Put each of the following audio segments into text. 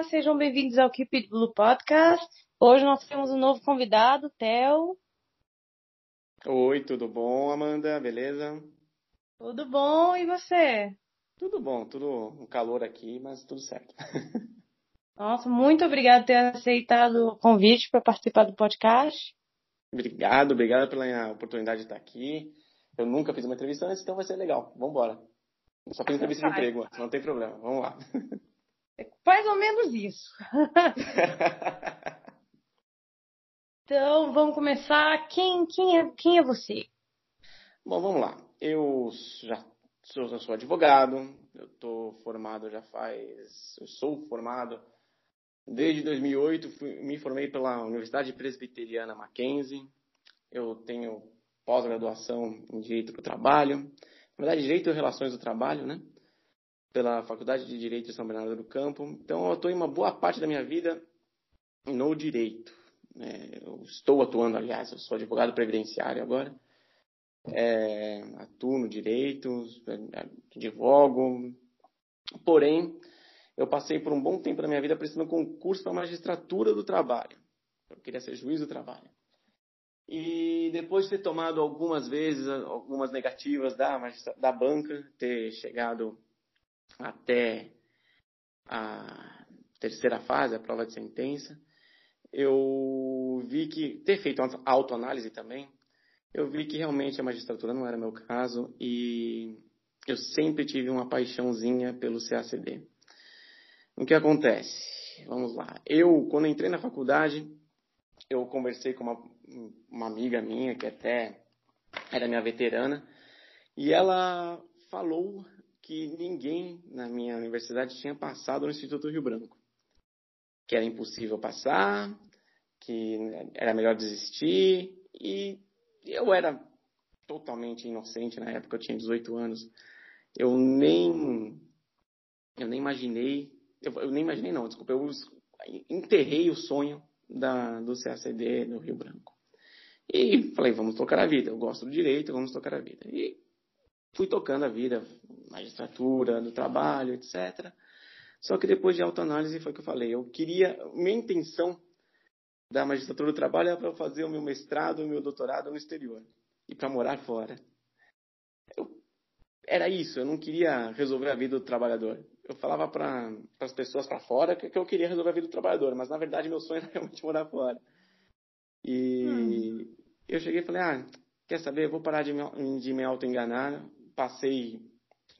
Olá, sejam bem-vindos ao Keep It Blue Podcast. Hoje nós temos um novo convidado, Theo. Oi, tudo bom, Amanda? Beleza? Tudo bom, e você? Tudo bom, tudo um calor aqui, mas tudo certo. Nossa, muito obrigado por ter aceitado o convite para participar do podcast. Obrigado, obrigado pela oportunidade de estar aqui. Eu nunca fiz uma entrevista antes, então vai ser legal. Vamos embora. Só fiz entrevista de emprego, não tem problema. Vamos lá. É mais ou menos isso. então, vamos começar. Quem, quem, é, quem é você? Bom, vamos lá. Eu já sou, sou advogado. Eu estou formado já faz. Eu sou formado desde 2008. Fui, me formei pela Universidade Presbiteriana Mackenzie. Eu tenho pós-graduação em Direito do Trabalho. Na verdade, Direito e Relações do Trabalho, né? Pela Faculdade de Direito de São Bernardo do Campo. Então, eu estou em uma boa parte da minha vida no direito. É, eu estou atuando, aliás, eu sou advogado previdenciário agora. É, atuo no direito, advogo. Porém, eu passei por um bom tempo da minha vida prestando concurso para a magistratura do trabalho. Eu queria ser juiz do trabalho. E depois de ter tomado algumas vezes, algumas negativas da, da banca, ter chegado até a terceira fase, a prova de sentença, eu vi que, ter feito autoanálise também, eu vi que realmente a magistratura não era meu caso e eu sempre tive uma paixãozinha pelo CACD. O que acontece? Vamos lá. Eu, quando entrei na faculdade, eu conversei com uma, uma amiga minha, que até era minha veterana, e ela falou que ninguém na minha universidade tinha passado no Instituto Rio Branco. Que era impossível passar, que era melhor desistir, e eu era totalmente inocente na época, eu tinha 18 anos. Eu nem eu nem imaginei, eu, eu nem imaginei não, desculpa, eu enterrei o sonho da, do CACD no Rio Branco. E falei, vamos tocar a vida, eu gosto do direito, vamos tocar a vida. E fui tocando a vida, magistratura, do trabalho, etc. Só que depois de autoanálise foi o que eu falei. Eu queria, minha intenção da magistratura do trabalho era para fazer o meu mestrado, o meu doutorado no exterior e para morar fora. Eu, era isso, eu não queria resolver a vida do trabalhador. Eu falava para as pessoas para fora que, que, eu queria resolver a vida do trabalhador, mas na verdade meu sonho era realmente morar fora. E hum. eu cheguei e falei, ah, quer saber, eu vou parar de me, de me auto-enganar, passei,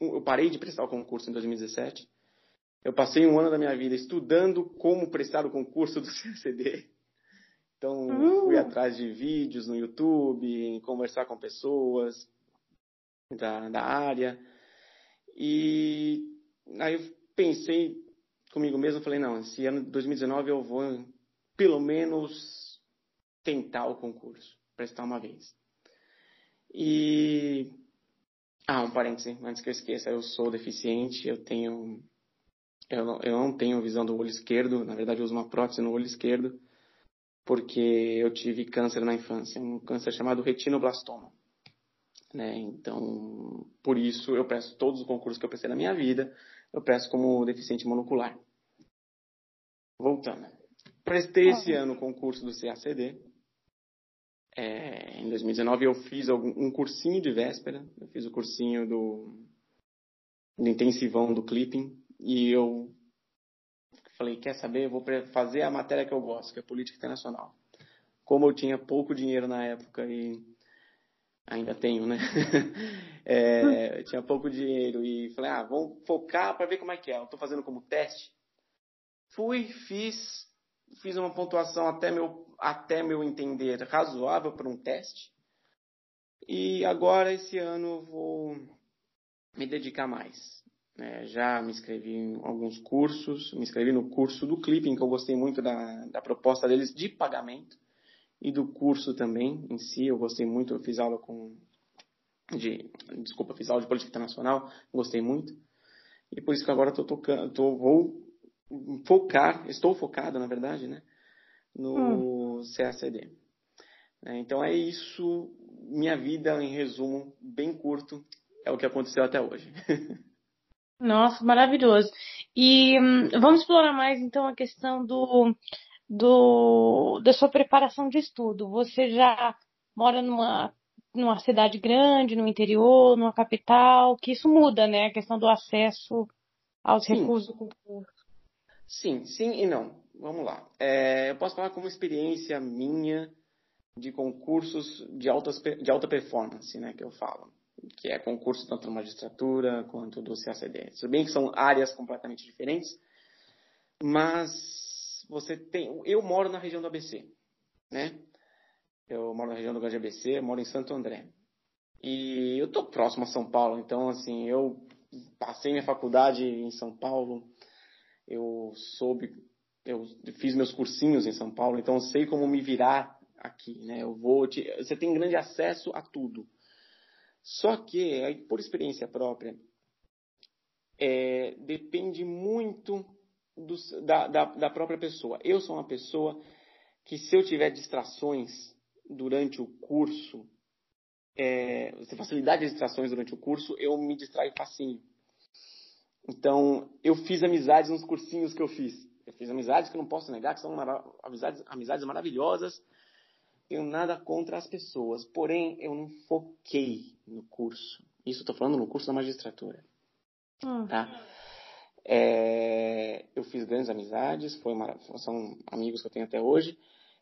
eu parei de prestar o concurso em 2017. Eu passei um ano da minha vida estudando como prestar o concurso do CCD. Então, uhum. fui atrás de vídeos no YouTube, conversar com pessoas da, da área. E aí eu pensei comigo mesmo, falei, não, esse ano de 2019 eu vou pelo menos tentar o concurso, prestar uma vez. E ah, um parêntese, antes que eu esqueça, eu sou deficiente, eu tenho. Eu não, eu não tenho visão do olho esquerdo, na verdade eu uso uma prótese no olho esquerdo, porque eu tive câncer na infância, um câncer chamado retinoblastoma. Né? Então, por isso eu peço todos os concursos que eu prestei na minha vida, eu peço como deficiente monocular. Voltando. Prestei esse ano o concurso do CACD, é, em 2019 eu fiz um cursinho de véspera, eu fiz o cursinho do, do intensivão do clipping e eu falei, quer saber, eu vou fazer a matéria que eu gosto, que é política internacional. Como eu tinha pouco dinheiro na época e ainda tenho, né? é, eu tinha pouco dinheiro e falei, ah, vamos focar para ver como é que é. Eu estou fazendo como teste. Fui, fiz, fiz uma pontuação até meu, até meu entender razoável para um teste. E agora, esse ano, vou me dedicar mais. É, já me inscrevi em alguns cursos, me inscrevi no curso do Clipping, que eu gostei muito da, da proposta deles de pagamento, e do curso também em si, eu gostei muito, eu fiz aula com. De, desculpa, fiz aula de política internacional, gostei muito. E por isso que agora estou tocando, tô, vou focar, estou focado, na verdade, né, no hum. CACD. É, então é isso, minha vida em resumo, bem curto, é o que aconteceu até hoje. Nossa, maravilhoso. E hum, vamos explorar mais então a questão do, do da sua preparação de estudo. Você já mora numa numa cidade grande, no interior, numa capital, que isso muda, né? A questão do acesso aos sim. recursos do concurso. Sim, sim e não. Vamos lá. É, eu posso falar como experiência minha de concursos de, altas, de alta performance, né, que eu falo. Que é concurso tanto da magistratura quanto do CACD. Tudo bem que são áreas completamente diferentes, mas você tem... Eu moro na região do ABC, né? Eu moro na região do Grande ABC, moro em Santo André. E eu tô próximo a São Paulo, então assim, eu passei minha faculdade em São Paulo, eu soube, eu fiz meus cursinhos em São Paulo, então eu sei como me virar aqui, né? Eu vou, te, você tem grande acesso a tudo. Só que, por experiência própria, é, depende muito do, da, da, da própria pessoa. Eu sou uma pessoa que se eu tiver distrações durante o curso, é, facilidade de distrações durante o curso, eu me distraio facinho. Então, eu fiz amizades nos cursinhos que eu fiz. Eu fiz amizades que eu não posso negar, que são amizades, amizades maravilhosas. Tenho nada contra as pessoas, porém, eu não foquei no curso. Isso estou falando no curso da magistratura. Hum. Tá? É, eu fiz grandes amizades, foi uma, são amigos que eu tenho até hoje,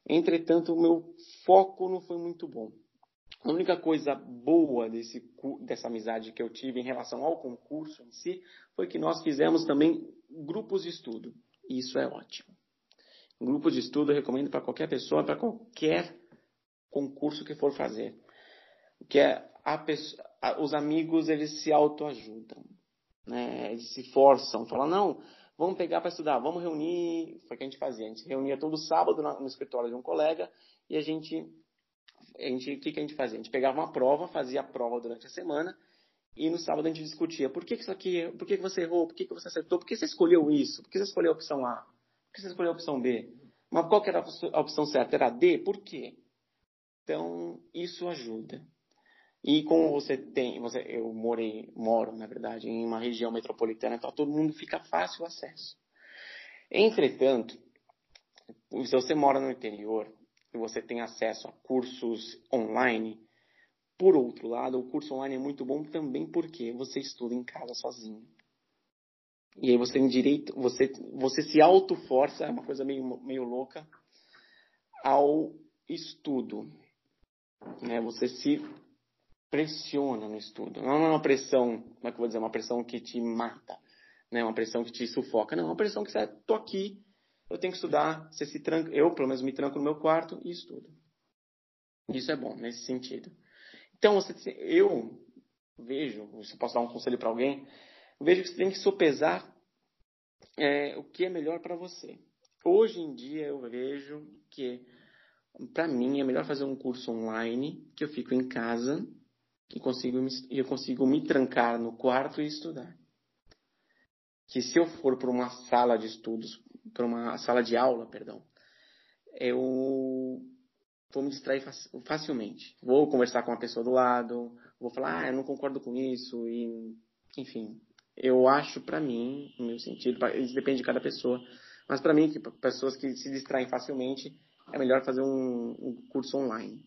Entretanto, o meu foco não foi muito bom. A única coisa boa desse, dessa amizade que eu tive em relação ao concurso em si foi que nós fizemos também grupos de estudo. E isso é ótimo. Grupo de estudo eu recomendo para qualquer pessoa, para qualquer concurso que for fazer. Que é pessoa, os amigos eles se autoajudam, né? Eles se forçam, falam não, vamos pegar para estudar, vamos reunir, foi o que a gente fazia, a gente reunia todo sábado no, escritório de um colega e a gente, a gente, o que, que a gente fazia? A gente pegava uma prova, fazia a prova durante a semana e no sábado a gente discutia, por que, que isso aqui, por que, que você errou, por que, que você acertou, por que você escolheu isso, por que você escolheu a opção A, por que você escolheu a opção B, mas qual que era a opção certa? Era D? Por quê? Então, isso ajuda. E como você tem, você, eu morei, moro, na verdade, em uma região metropolitana, então todo mundo fica fácil acesso. Entretanto, se você mora no interior e você tem acesso a cursos online, por outro lado, o curso online é muito bom também porque você estuda em casa sozinho. E aí você tem direito, você, você se auto-força, é uma coisa meio, meio louca, ao estudo. Né? Você se pressiona no estudo. Não é uma pressão, como é que eu vou dizer, uma pressão que te mata, né? Uma pressão que te sufoca. Não, é uma pressão que você, tô aqui, eu tenho que estudar, você se tranca, eu pelo menos me tranco no meu quarto e estudo. Isso é bom nesse sentido. Então, você, eu vejo, se posso dar um conselho para alguém, vejo que você tem que sopesar é, o que é melhor para você. Hoje em dia eu vejo que para mim é melhor fazer um curso online que eu fico em casa e consigo me, eu consigo me trancar no quarto e estudar. Que se eu for para uma sala de estudos, para uma sala de aula, perdão, eu vou me distrair facilmente. Vou conversar com a pessoa do lado, vou falar, ah, eu não concordo com isso, e, enfim. Eu acho, para mim, no meu sentido, isso depende de cada pessoa, mas para mim, que pessoas que se distraem facilmente, é melhor fazer um, um curso online.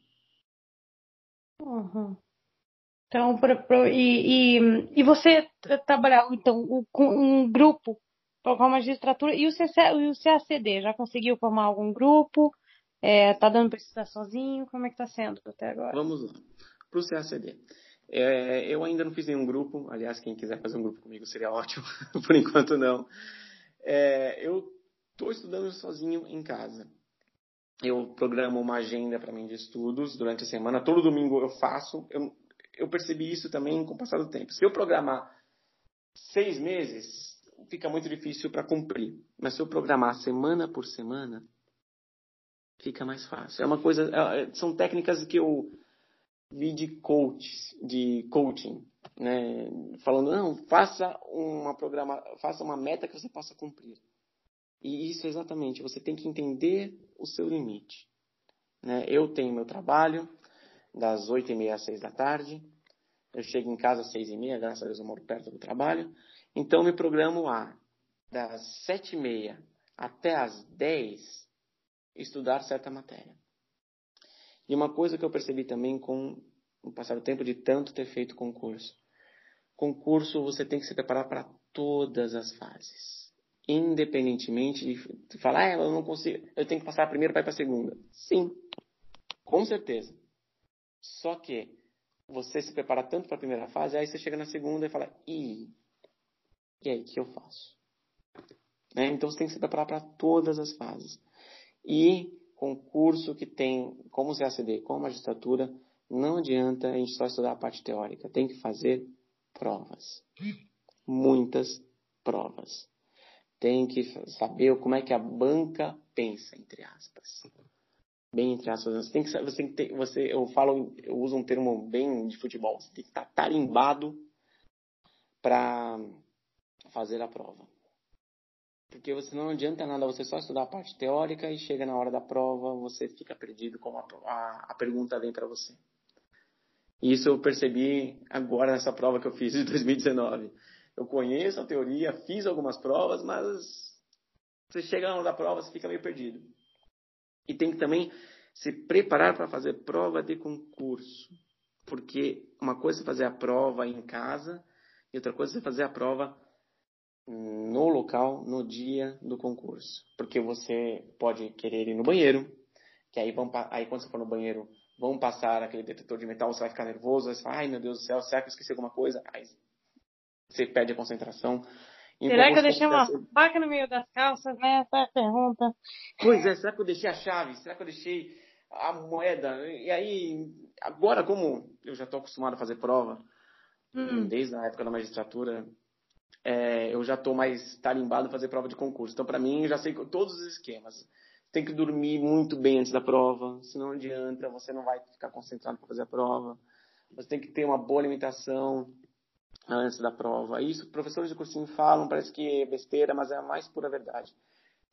Uhum. Então, pra, pra, e, e, e você trabalhar então com um grupo com a magistratura e o, CC, o CACD já conseguiu formar algum grupo? É, tá dando para estudar sozinho? Como é que está sendo até agora? Vamos lá. Para o CACD. É, eu ainda não fiz nenhum grupo. Aliás, quem quiser fazer um grupo comigo seria ótimo. Por enquanto, não. É, eu estou estudando sozinho em casa. Eu programo uma agenda para mim de estudos durante a semana. Todo domingo eu faço. Eu, eu percebi isso também com o passar do tempo. Se eu programar seis meses, fica muito difícil para cumprir. Mas se eu programar semana por semana, fica mais fácil. É uma coisa, é, é, são técnicas que eu vi de coach, de coaching, né? Falando, não, faça uma programa, faça uma meta que você possa cumprir. E isso exatamente, você tem que entender o seu limite. Né? Eu tenho meu trabalho, das oito e meia às seis da tarde. Eu chego em casa às seis e meia, graças a Deus eu moro perto do trabalho. Então me programo a das sete e meia até as dez, estudar certa matéria. E uma coisa que eu percebi também com o passar do tempo de tanto ter feito concurso. Concurso você tem que se preparar para todas as fases. Independentemente de falar, ah, eu não consigo, eu tenho que passar a primeira para ir para a segunda. Sim, com certeza. Só que você se prepara tanto para a primeira fase, aí você chega na segunda e fala, e, e aí, o que eu faço? Né? Então você tem que se preparar para todas as fases. E concurso que tem como CACD, como magistratura, não adianta a gente só estudar a parte teórica, tem que fazer provas. Muitas provas. Tem que saber como é que a banca pensa, entre aspas. Bem entre aspas. Você tem que, você tem que ter, você, eu falo, eu uso um termo bem de futebol, você tem que estar tarimbado para fazer a prova. Porque você não adianta nada você só estudar a parte teórica e chega na hora da prova, você fica perdido como a, a, a pergunta vem para você. E isso eu percebi agora nessa prova que eu fiz de 2019. Eu conheço a teoria, fiz algumas provas, mas você chega na hora da prova, você fica meio perdido. E tem que também se preparar para fazer prova de concurso. Porque uma coisa é fazer a prova em casa e outra coisa é fazer a prova no local, no dia do concurso. Porque você pode querer ir no banheiro, que aí, vão, aí quando você for no banheiro, vão passar aquele detetor de metal, você vai ficar nervoso, aí você fala, ai meu Deus do céu, será que eu esqueci alguma coisa? Aí você perde a concentração. será que eu deixei uma faca no meio das calças, né? Essa é a pergunta. Pois é, será que eu deixei a chave? Será que eu deixei a moeda? E aí, agora como eu já estou acostumado a fazer prova, hum. desde a época da magistratura, é, eu já estou mais tarimbado a fazer prova de concurso. Então, para mim, eu já sei todos os esquemas. Tem que dormir muito bem antes da prova, senão não adianta, você não vai ficar concentrado para fazer a prova. Você tem que ter uma boa alimentação antes da prova. Isso professores de cursinho falam, parece que é besteira, mas é a mais pura verdade.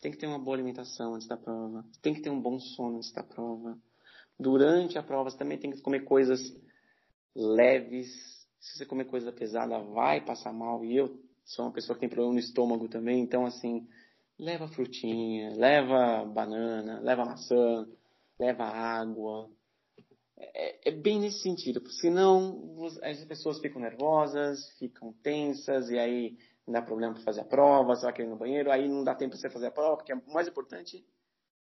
Tem que ter uma boa alimentação antes da prova. Tem que ter um bom sono antes da prova. Durante a prova, você também tem que comer coisas leves. Se você comer coisa pesada, vai passar mal. E eu sou uma pessoa que tem problema no estômago também, então assim, leva frutinha, leva banana, leva maçã, leva água. É, é bem nesse sentido, porque senão as pessoas ficam nervosas, ficam tensas, e aí dá problema para fazer a prova, você vai querer ir no banheiro, aí não dá tempo para você fazer a prova, porque o mais importante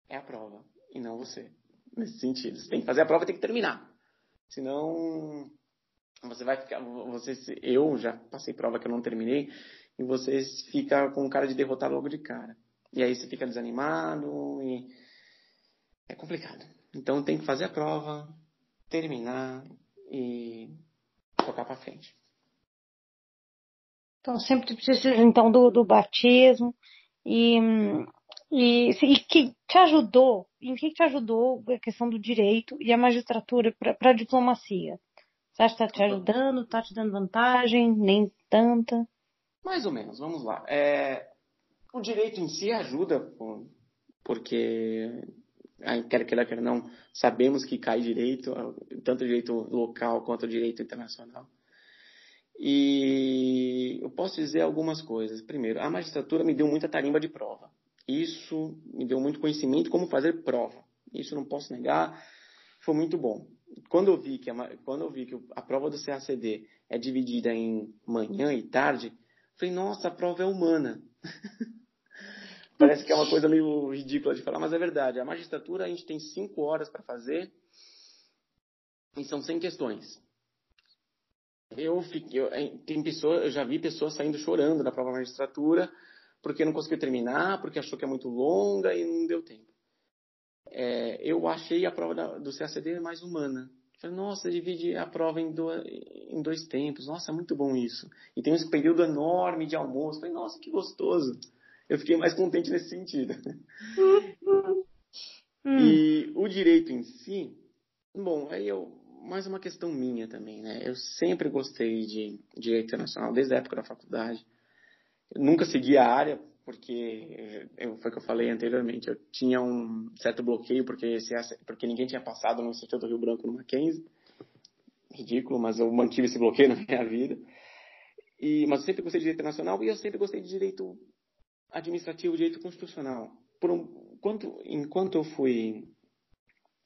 é a prova, e não você. Nesse sentido. Você tem que fazer a prova tem que terminar. Senão você vai ficar, você, eu já passei prova que eu não terminei e você fica com cara de derrotar logo de cara. E aí você fica desanimado e é complicado. Então tem que fazer a prova, terminar e tocar para frente. Então sempre precisa então do, do batismo e, e, e que te ajudou, em que te ajudou a questão do direito e a magistratura para a diplomacia? Você acha que está te ajudando? Está te dando vantagem? Nem tanta? Mais ou menos, vamos lá. É, o direito em si ajuda, porque, quer queira, quer não, sabemos que cai direito, tanto o direito local quanto o direito internacional. E eu posso dizer algumas coisas. Primeiro, a magistratura me deu muita tarimba de prova. Isso me deu muito conhecimento como fazer prova. Isso não posso negar, foi muito bom quando eu vi que a, quando eu vi que a prova do CACD é dividida em manhã e tarde, falei, nossa, a prova é humana. Parece que é uma coisa meio ridícula de falar, mas é verdade. A magistratura a gente tem cinco horas para fazer e são 100 questões. Eu fiquei, eu, tem pessoa, eu já vi pessoas saindo chorando da prova magistratura porque não conseguiu terminar, porque achou que é muito longa e não deu tempo é, eu achei a prova da, do CACD mais humana. Falei, nossa, divide a prova em, do, em dois tempos. Nossa, é muito bom isso. E tem esse período enorme de almoço. Falei, nossa, que gostoso. Eu fiquei mais contente nesse sentido. Hum. E o direito em si, bom, aí eu, mais uma questão minha também, né? Eu sempre gostei de direito internacional, desde a época da faculdade. Eu nunca segui a área, porque eu, foi o que eu falei anteriormente, eu tinha um certo bloqueio porque, porque ninguém tinha passado no Instituto do Rio Branco no Mackenzie. Ridículo, mas eu mantive esse bloqueio na minha vida. E, mas eu sempre gostei de direito internacional e eu sempre gostei de direito administrativo, direito constitucional. Por um, quanto, enquanto eu fui.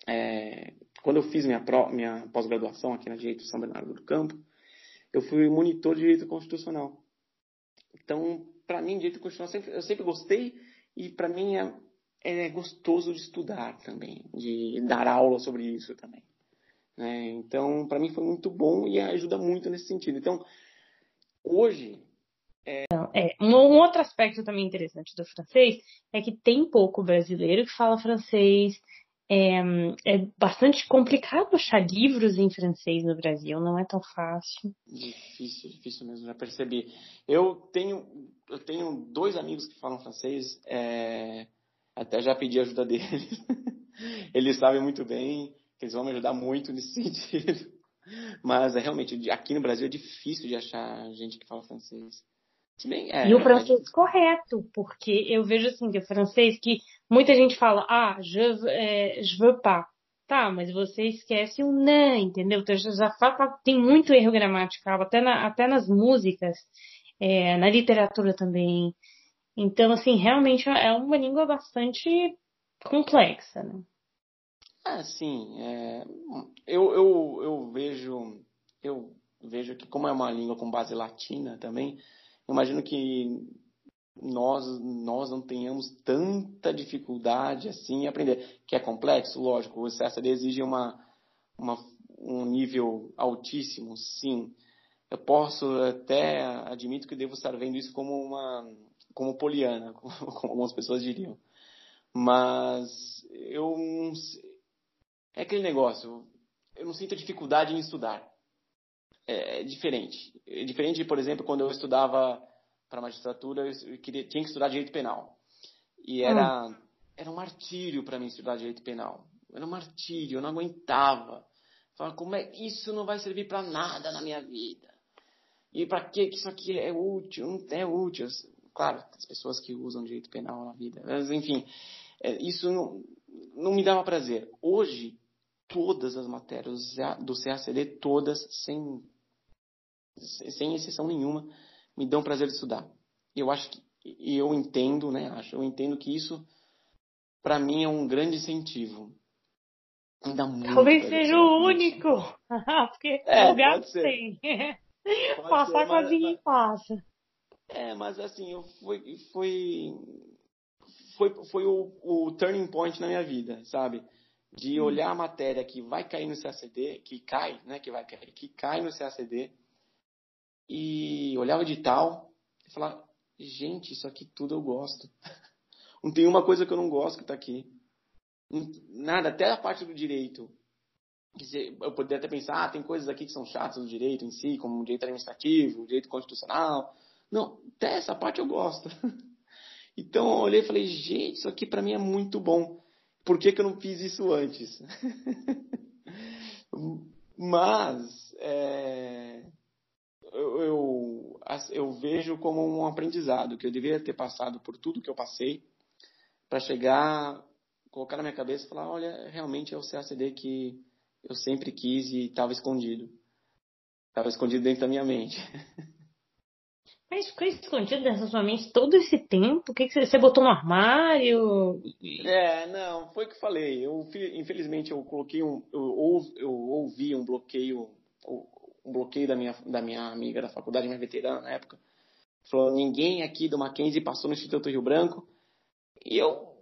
É, quando eu fiz minha, minha pós-graduação aqui na Direito São Bernardo do Campo, eu fui monitor de direito constitucional. Então, para mim, direito constitucional sempre, eu sempre gostei e para mim é, é, gostoso de estudar também, de dar aula sobre isso também. Né? Então, para mim foi muito bom e ajuda muito nesse sentido. Então, hoje é... é... Um outro aspecto também interessante do francês é que tem pouco brasileiro que fala francês. É, é bastante complicado achar livros em francês no Brasil, não é tão fácil. Difícil, difícil mesmo, já percebi. Eu tenho, eu tenho dois amigos que falam francês, é, até já pedi ajuda deles. eles sabem muito bem, eles vão me ajudar muito nesse sentido. Mas é realmente, aqui no Brasil é difícil de achar gente que fala francês. Bem, é, e o francês é... correto, porque eu vejo assim, que o francês que muita gente fala, ah, je, é, je veux pas. Tá, mas você esquece o não, entendeu? Então já fala, tem muito erro gramatical, até, na, até nas músicas, é, na literatura também. Então, assim, realmente é uma língua bastante complexa, né? Ah, sim. É, eu, eu, eu vejo eu vejo que como é uma língua com base latina também, imagino que nós, nós não tenhamos tanta dificuldade assim em aprender. Que é complexo, lógico, o CSD exige uma, uma, um nível altíssimo, sim. Eu posso até, admito que devo estar vendo isso como uma, como poliana, como, como algumas pessoas diriam. Mas eu, é aquele negócio, eu não sinto dificuldade em estudar é, é diferente. É diferente, por exemplo, quando eu estudava para magistratura, eu queria, tinha que estudar direito penal. E era, hum. era um martírio para mim estudar direito penal. Era um martírio, eu não aguentava. Falava, como é que isso não vai servir para nada na minha vida? E para que isso aqui é útil? Não é útil. Claro, as pessoas que usam direito penal na vida. Mas, enfim, é, isso não, não me dava prazer. Hoje, todas as matérias do CACD, todas, sem, sem exceção nenhuma, me dão prazer de estudar. Eu acho que, e eu entendo, né, acho, eu entendo que isso, para mim, é um grande incentivo. Ainda muito Talvez seja o único, porque é, gato tem. Passar quase ninguém passa. É, mas assim, eu foi, foi, foi, foi o, o turning point na minha vida, sabe? de hum. olhar a matéria que vai cair no CACD, que cai, né, que vai cair, que cai no CACD, e olhar o edital e falar, gente, isso aqui tudo eu gosto. Não tem uma coisa que eu não gosto que está aqui. Nada, até a parte do direito. Eu poderia até pensar, ah, tem coisas aqui que são chatas do direito em si, como o direito administrativo, o direito constitucional. Não, até essa parte eu gosto. Então eu olhei e falei, gente, isso aqui para mim é muito bom por que, que eu não fiz isso antes? Mas é, eu, eu, eu, vejo como um aprendizado, que eu deveria ter passado por tudo que eu passei para chegar, colocar na minha cabeça e falar, olha, realmente é o CACD que eu sempre quis e estava escondido. Estava escondido dentro da minha mente. Mas ficou escondido dessa sua mente todo esse tempo? O que, que você, botou no armário? É, não, foi o que eu falei. Eu, infelizmente, eu coloquei um. Eu, eu ouvi um bloqueio, um bloqueio da minha, da minha amiga da faculdade, minha veterana na época. Falou: ninguém aqui do Mackenzie passou no Instituto Rio Branco. E eu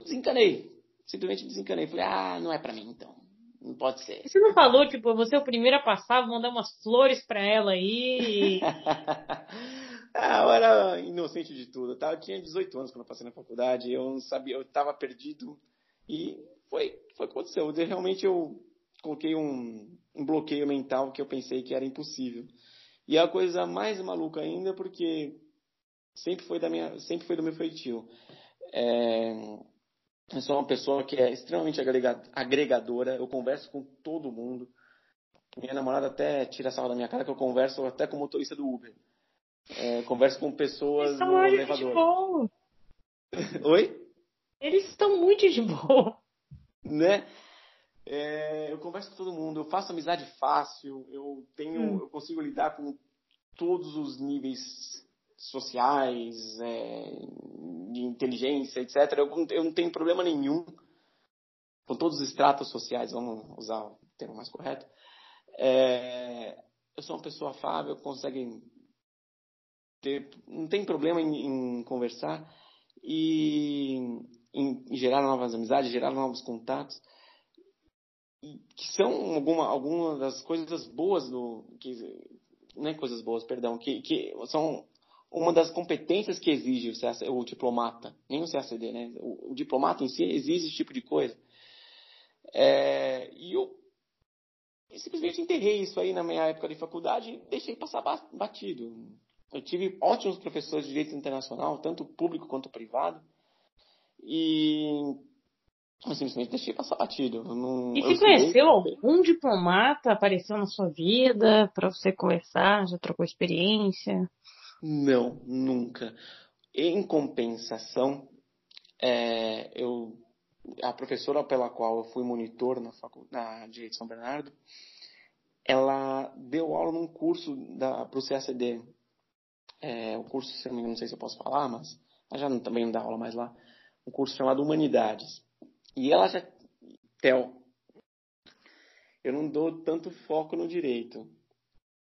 desencanei. Simplesmente desencanei. Falei: ah, não é pra mim então. Não pode ser. Você não falou, tipo, você é o primeiro a passar, vou mandar umas flores pra ela aí. ah, eu era inocente de tudo. Tá? Eu tinha 18 anos quando eu passei na faculdade, eu não sabia, eu estava perdido. E foi, foi o que aconteceu. Realmente eu coloquei um, um bloqueio mental que eu pensei que era impossível. E a coisa mais maluca ainda, porque sempre foi da minha, sempre foi do meu feitio. É, eu sou uma pessoa que é extremamente agregadora, eu converso com todo mundo. Minha namorada até tira a sala da minha cara que eu converso até com o motorista do Uber. É, converso com pessoas no elevador. Oi? Eles estão muito de boa. Né? É, eu converso com todo mundo, eu faço amizade fácil, eu tenho, hum. eu consigo lidar com todos os níveis sociais, é, de inteligência, etc. Eu, eu, não tenho problema nenhum com todos os estratos sociais, vamos usar o termo mais correto. É, eu sou uma pessoa afável, consegue ter, não tem problema em, em conversar e em, em, gerar novas amizades, gerar novos contatos, que são alguma, alguma das coisas boas do que não é coisas boas, perdão, que, que são uma das competências que exige o, CAC, o diplomata, nem o CACD, né? O, o, diplomata em si exige esse tipo de coisa. É, e eu, eu simplesmente enterrei isso aí na minha época de faculdade e deixei passar batido. Eu tive ótimos professores de direito internacional, tanto público quanto privado, e eu simplesmente deixei passar batido. Não, e se conheceu algum diplomata apareceu na sua vida para você conversar? Já trocou experiência? Não, nunca. Em compensação, é, eu, a professora pela qual eu fui monitor na, faculdade, na Direito de São Bernardo, ela deu aula num curso para o CACD. É, o curso, não, não sei se eu posso falar, mas já não, também não dá aula mais lá. Um curso chamado Humanidades. E ela já. Theo, eu não dou tanto foco no direito.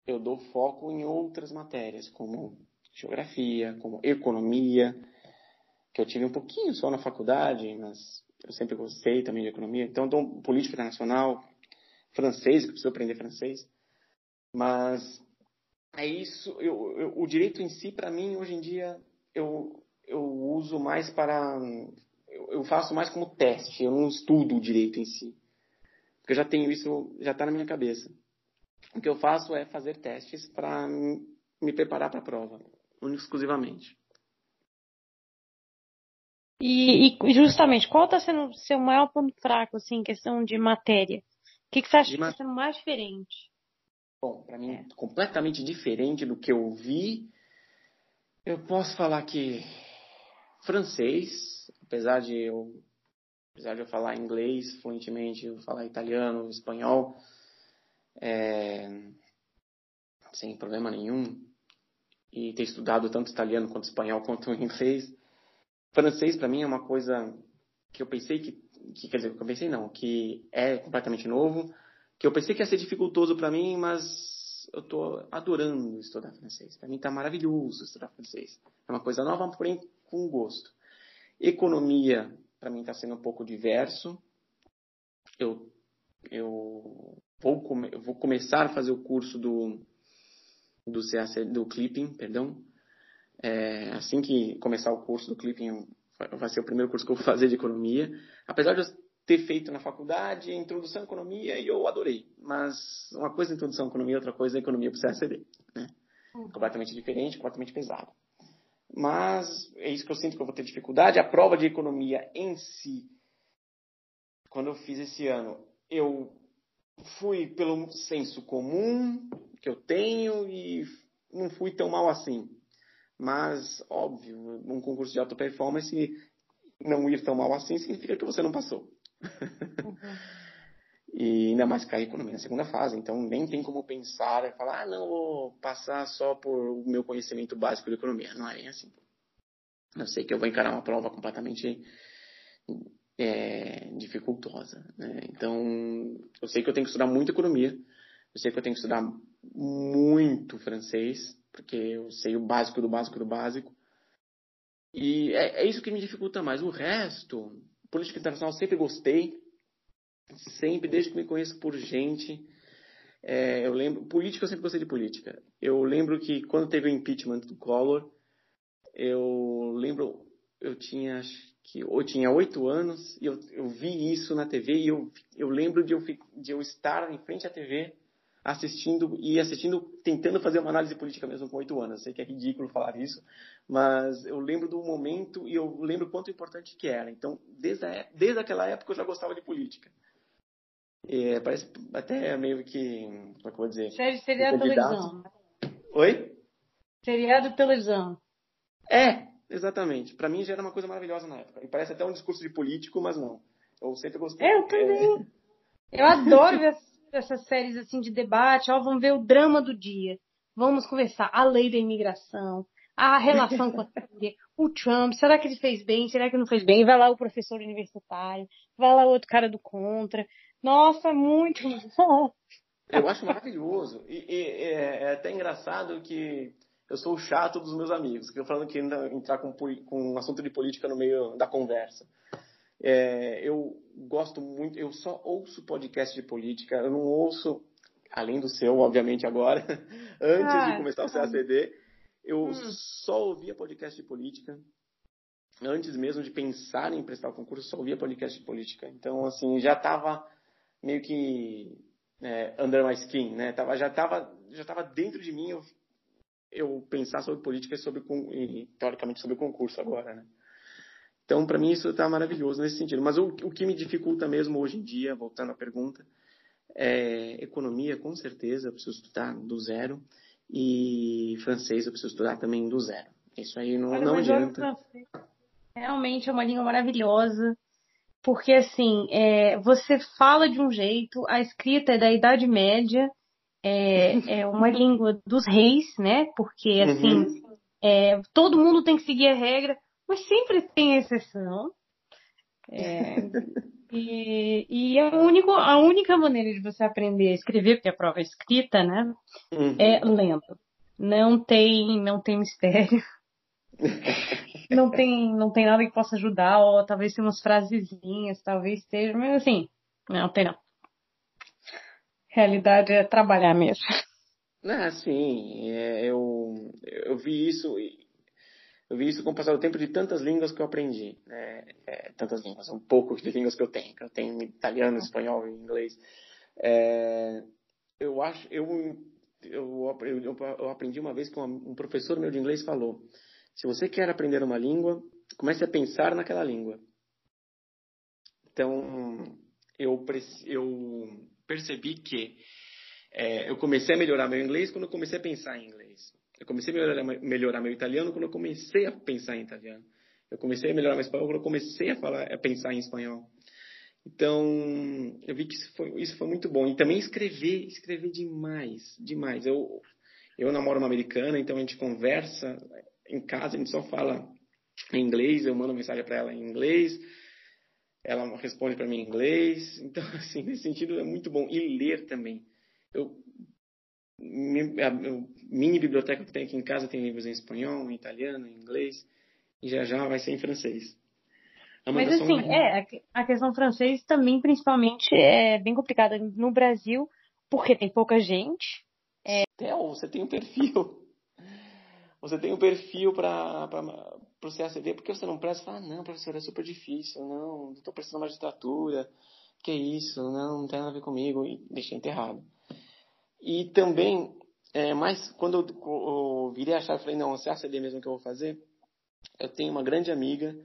Eu dou foco em outras matérias, como geografia, como economia, que eu tive um pouquinho só na faculdade, mas eu sempre gostei também de economia. Então, eu dou política internacional, francês, que eu preciso aprender francês. Mas é isso. Eu, eu, o direito em si, para mim, hoje em dia, eu, eu uso mais para eu faço mais como teste, eu não estudo o direito em si. Porque eu já tenho isso, já está na minha cabeça. O que eu faço é fazer testes para me preparar para a prova, único exclusivamente. E, e, justamente, qual está sendo o seu maior ponto fraco, assim, em questão de matéria? O que, que você acha de que está sendo mais diferente? Bom, para mim, é. completamente diferente do que eu vi. Eu posso falar que francês, apesar de eu apesar de eu falar inglês fluentemente, eu falar italiano, espanhol, é, sem problema nenhum, e ter estudado tanto italiano quanto espanhol quanto inglês. Francês para mim é uma coisa que eu pensei que, que, quer dizer, que eu pensei não, que é completamente novo, que eu pensei que ia ser dificultoso para mim, mas eu estou adorando estudar francês. Para mim está maravilhoso estudar francês. É uma coisa nova, porém com gosto. Economia, para mim, está sendo um pouco diverso. Eu, eu vou, come, vou começar a fazer o curso do, do, CAC, do Clipping, perdão. É, assim que começar o curso do Clipping, vai ser o primeiro curso que eu vou fazer de economia. Apesar de eu ter feito na faculdade introdução à economia e eu adorei. Mas uma coisa é introdução à economia, outra coisa é economia para o CACD. Né? Uhum. Completamente diferente, completamente pesado mas é isso que eu sinto que eu vou ter dificuldade. A prova de economia em si, quando eu fiz esse ano, eu fui pelo senso comum que eu tenho e não fui tão mal assim. Mas, óbvio, um concurso de alta performance não ir tão mal assim significa que você não passou. Uhum. E ainda mais cair economia na segunda fase. Então nem tem como pensar e falar, ah, não, vou passar só por o meu conhecimento básico de economia. Não é bem assim. Eu sei que eu vou encarar uma prova completamente é, dificultosa. Né? Então, eu sei que eu tenho que estudar muito economia. Eu sei que eu tenho que estudar muito francês, porque eu sei o básico do básico do básico. E é, é isso que me dificulta mais. O resto, política internacional sempre gostei sempre, desde que me conheço por gente, é, eu lembro, política eu sempre gostei de política. Eu lembro que quando teve o impeachment do Collor, eu lembro, eu tinha que eu tinha oito anos e eu, eu vi isso na TV e eu, eu lembro de eu, de eu estar em frente à TV assistindo e assistindo, tentando fazer uma análise política mesmo com oito anos. Sei que é ridículo falar isso, mas eu lembro do momento e eu lembro quanto importante que era. Então, desde, a, desde aquela época eu já gostava de política. É, parece até meio que. Como é que eu vou dizer? Série, seriado televisão. Oi? Seriado televisão. É, exatamente. Para mim já era uma coisa maravilhosa na época. E parece até um discurso de político, mas não. Eu sempre gostei. É, eu também. É... Eu adoro ver essas séries assim de debate. Ó, vamos ver o drama do dia. Vamos conversar. A lei da imigração, a relação com a o Trump, será que ele fez bem, será que não fez bem? Vai lá o professor universitário, vai lá o outro cara do contra. Nossa, muito bom. Eu acho maravilhoso. E, e é, é, até engraçado que eu sou o chato dos meus amigos, que eu falando que entrar com, com um assunto de política no meio da conversa. É, eu gosto muito, eu só ouço podcast de política, eu não ouço, além do seu, obviamente, agora, antes ah, de começar o CACD, eu hum. só ouvia podcast de política. Antes mesmo de pensar em prestar o concurso, só ouvia podcast de política. Então, assim, já estava meio que é, under my skin, né? Tava, já estava já tava dentro de mim eu, eu pensar sobre política e, sobre, e, teoricamente, sobre o concurso agora, né? Então, para mim, isso está maravilhoso nesse sentido. Mas o, o que me dificulta mesmo hoje em dia, voltando à pergunta, é economia, com certeza, eu preciso estudar do zero. E francês, eu preciso estudar também do zero. Isso aí não, Olha, não adianta. Realmente é uma língua maravilhosa. Porque, assim, é, você fala de um jeito, a escrita é da Idade Média, é, é uma língua dos reis, né? Porque, assim, uhum. é, todo mundo tem que seguir a regra mas sempre tem exceção. É, e, e a, único, a única maneira de você aprender a escrever, porque a prova é escrita, né? Uhum. É lendo. Não tem, não tem mistério. não tem, não tem nada que possa ajudar, ou talvez tenha umas frasezinhas, talvez esteja, mas assim, não tem não. Realidade é trabalhar mesmo. Ah, sim, é, eu, eu vi isso eu vi isso com o passar do tempo de tantas línguas que eu aprendi. Né? É, tantas línguas, um pouco de línguas que eu tenho. Eu tenho italiano, espanhol e inglês. É, eu acho, eu, eu, eu, eu, aprendi uma vez que um professor meu de inglês falou: se você quer aprender uma língua, comece a pensar naquela língua. Então, eu, eu percebi que é, eu comecei a melhorar meu inglês quando eu comecei a pensar em inglês. Eu comecei a melhorar, melhorar meu italiano quando eu comecei a pensar em italiano. Eu comecei a melhorar meu espanhol quando eu comecei a, falar, a pensar em espanhol. Então, eu vi que isso foi, isso foi muito bom. E também escrever, escrever demais, demais. Eu, eu namoro uma americana, então a gente conversa em casa, a gente só fala em inglês, eu mando mensagem para ela em inglês, ela responde para mim em inglês. Então, assim, nesse sentido é muito bom. E ler também. Eu a mini biblioteca que tem aqui em casa tem livros em espanhol, em italiano, em inglês, e já já vai ser em francês. Mas assim, é, a questão francês também, principalmente, é bem complicada no Brasil, porque tem pouca gente. É... Theo, você tem um perfil. Você tem um perfil para o CACD, porque você não presta e fala, ah, não, professor, é super difícil, não, estou prestando magistratura, que isso, não, não tem nada a ver comigo, e deixei enterrado. E também, é, mas quando eu, eu virei a chave falei, não, você acha mesmo que eu vou fazer? Eu tenho uma grande amiga,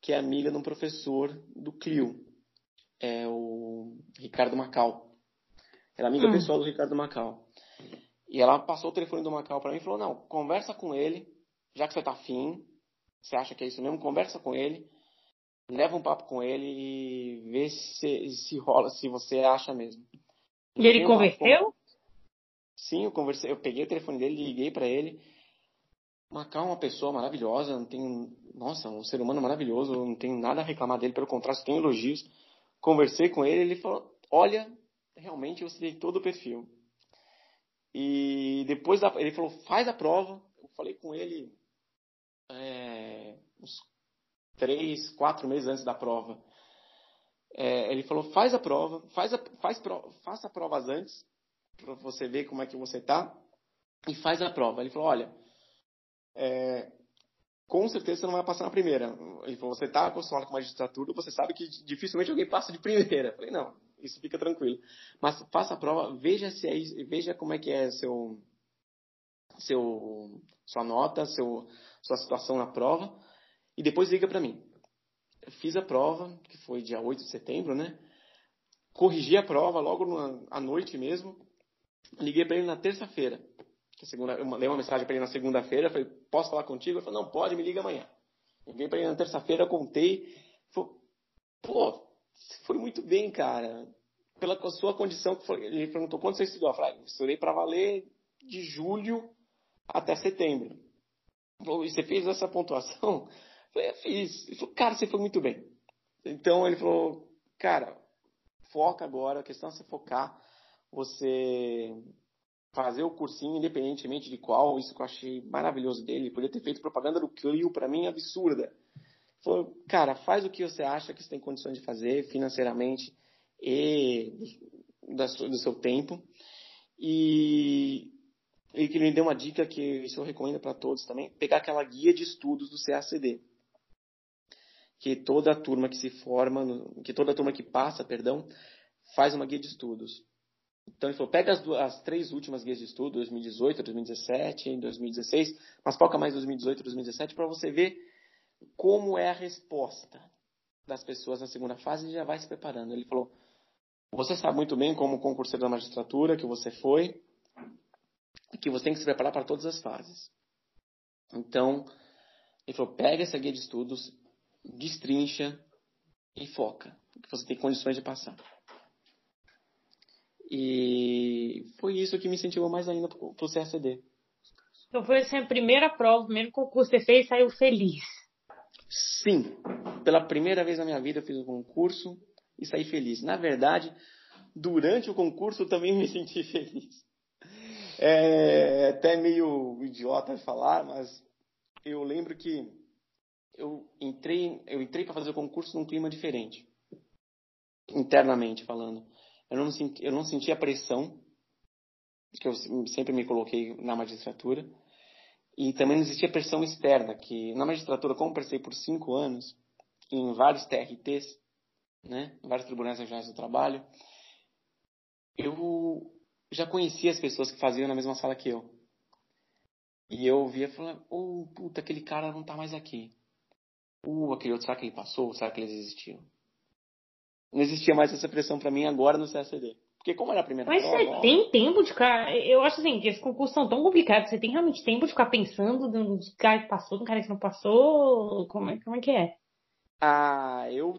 que é amiga de um professor do Clio, é o Ricardo Macau. Ela é amiga hum. pessoal do Ricardo Macau. E ela passou o telefone do Macau para mim e falou, não, conversa com ele, já que você tá afim, você acha que é isso mesmo, conversa com ele, leva um papo com ele e vê se, se rola, se você acha mesmo. E ele converteu? Sim, eu conversei, eu peguei o telefone dele, liguei para ele. Macau é uma pessoa maravilhosa, não tenho, nossa, um ser humano maravilhoso, não tenho nada a reclamar dele, pelo contrário, tenho elogios. Conversei com ele, ele falou: "Olha, realmente você tem todo o perfil". E depois da, ele falou: "Faz a prova". Eu falei com ele é, uns três, quatro meses antes da prova. É, ele falou: "Faz a prova, faz a, faz, faça provas antes para você ver como é que você está e faz a prova. Ele falou, olha, é, com certeza você não vai passar na primeira. Ele falou, você está acostumado com magistratura, você sabe que dificilmente alguém passa de primeira. Eu falei, não, isso fica tranquilo. Mas faça a prova, veja se é, veja como é que é seu, seu, sua nota, seu, sua situação na prova, e depois liga para mim. Fiz a prova, que foi dia 8 de setembro, né? Corrigi a prova logo à noite mesmo. Liguei para ele na terça-feira. Eu mandei uma mensagem para ele na segunda-feira. Falei, posso falar contigo? Ele falou, não, pode, me liga amanhã. Liguei para ele na terça-feira, contei. Falei, pô, foi muito bem, cara. Pela sua condição, ele perguntou quanto você estudou. Eu falei, ah, estudei para valer de julho até setembro. falou, você fez essa pontuação? Eu falei, fiz. Ele falou, cara, você foi muito bem. Então ele falou, cara, foca agora, a questão é você focar, você fazer o cursinho, independentemente de qual, isso que eu achei maravilhoso dele. Ele podia ter feito propaganda do Clio, para mim, absurda. Falou, cara, faz o que você acha que você tem condições de fazer financeiramente e do seu tempo. E ele que me deu uma dica que isso eu recomendo para todos também, pegar aquela guia de estudos do CACD. Que toda a turma que se forma, que toda a turma que passa, perdão, faz uma guia de estudos. Então ele falou, pega as, duas, as três últimas guias de estudo, 2018, 2017 e 2016, mas foca mais 2018 e 2017 para você ver como é a resposta das pessoas na segunda fase e já vai se preparando. Ele falou, você sabe muito bem como concurseiro da magistratura que você foi, que você tem que se preparar para todas as fases. Então, ele falou, pega essa guia de estudos, destrincha e foca, que você tem condições de passar. E foi isso que me incentivou mais ainda para o CACD. Então foi assim a primeira prova, o primeiro concurso que você fez e saiu feliz. Sim, pela primeira vez na minha vida eu fiz um concurso e saí feliz. Na verdade, durante o concurso eu também me senti feliz. É até meio idiota falar, mas eu lembro que eu entrei, eu entrei para fazer o concurso num clima diferente, internamente falando. Eu não, senti, eu não senti a pressão que eu sempre me coloquei na magistratura. E também não existia pressão externa, que na magistratura, como prestei por cinco anos, em vários TRTs, né, em vários tribunais regionais do trabalho, eu já conhecia as pessoas que faziam na mesma sala que eu. E eu via falava, oh, puta, aquele cara não tá mais aqui. Uh, aquele outro, será que ele passou? Será que eles existiam? Não existia mais essa pressão para mim agora no CSD. Porque como era a primeira Mas prova, você tem tempo de ficar. Eu acho assim, que esses concursos são tão complicados, você tem realmente tempo de ficar pensando no cara que passou, no cara que não passou? Como é, como é que é? Ah, eu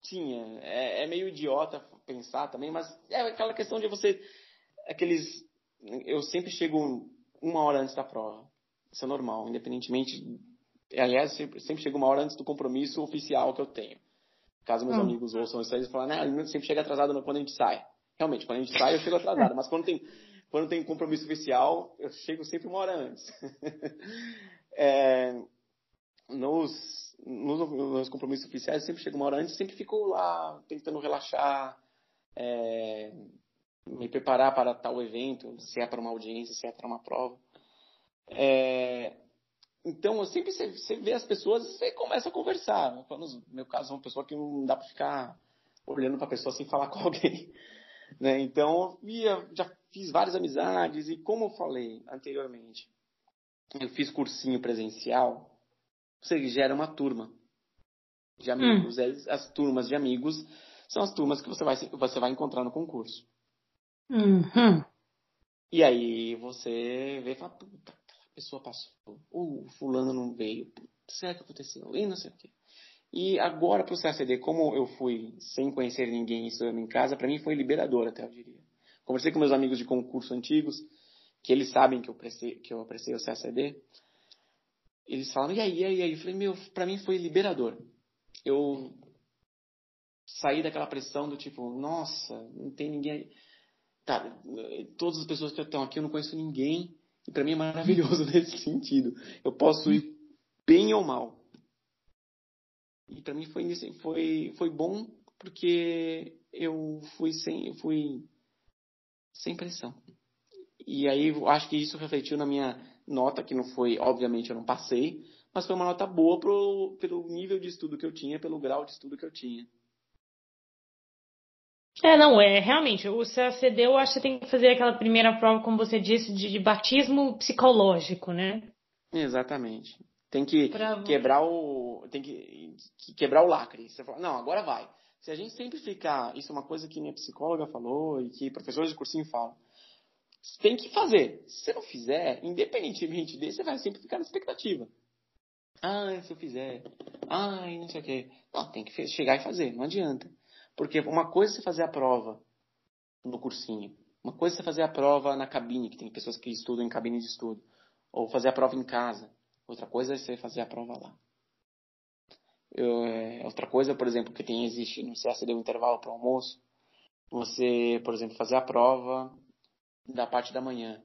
tinha. É, é meio idiota pensar também, mas é aquela questão de você. Aqueles. Eu sempre chego uma hora antes da prova. Isso é normal, independentemente. Aliás, sempre, sempre chego uma hora antes do compromisso oficial que eu tenho. Caso meus hum. amigos ouçam isso aí, eles falam, ele sempre chega atrasado quando a gente sai. Realmente, quando a gente sai, eu chego atrasado. Mas quando tem, quando tem compromisso oficial, eu chego sempre uma hora antes. é, nos, nos, nos, compromissos oficiais, eu sempre chego uma hora antes, sempre fico lá tentando relaxar, é, me preparar para tal evento, se é para uma audiência, se é para uma prova. É, então, eu sempre você vê as pessoas e você começa a conversar. No meu caso, é uma pessoa que não dá para ficar olhando para a pessoa sem falar com alguém. Né? Então, eu já fiz várias amizades e, como eu falei anteriormente, eu fiz cursinho presencial, você gera uma turma de amigos. Hum. As turmas de amigos são as turmas que você vai, você vai encontrar no concurso. Uhum. E aí você vê e fala, puta, pessoa passou, o fulano não veio, será que aconteceu? E não sei o quê. E agora para o CACD, como eu fui sem conhecer ninguém estudando em casa, para mim foi liberador até, eu diria. Conversei com meus amigos de concurso antigos, que eles sabem que eu prestei, que eu prestei o CACD. Eles falaram, e aí, e aí, e aí? Eu falei, meu, para mim foi liberador. Eu saí daquela pressão do tipo, nossa, não tem ninguém. Tá, todas as pessoas que estão aqui eu não conheço ninguém. E para mim é maravilhoso nesse sentido. Eu posso ir bem ou mal. E para mim foi, foi, foi bom porque eu fui sem, eu fui sem pressão. E aí acho que isso refletiu na minha nota, que não foi, obviamente eu não passei, mas foi uma nota boa pro, pelo nível de estudo que eu tinha, pelo grau de estudo que eu tinha. É, não, é realmente, o CACD eu acho que tem que fazer aquela primeira prova, como você disse, de, de batismo psicológico, né? Exatamente. Tem que quebrar o. Tem que, que, quebrar o lacre. Você fala, não, agora vai. Se a gente sempre ficar. Isso é uma coisa que minha psicóloga falou e que professores de cursinho falam. Tem que fazer. Se você não fizer, independentemente desse, você vai sempre ficar na expectativa. Ah, se eu fizer. Ai, não sei o quê. Não, tem que chegar e fazer, não adianta. Porque uma coisa é você fazer a prova no cursinho, uma coisa é você fazer a prova na cabine, que tem pessoas que estudam em cabine de estudo, ou fazer a prova em casa. Outra coisa é você fazer a prova lá. Eu, é, outra coisa, por exemplo, que tem existe no CSD um intervalo para almoço, você, por exemplo, fazer a prova da parte da manhã.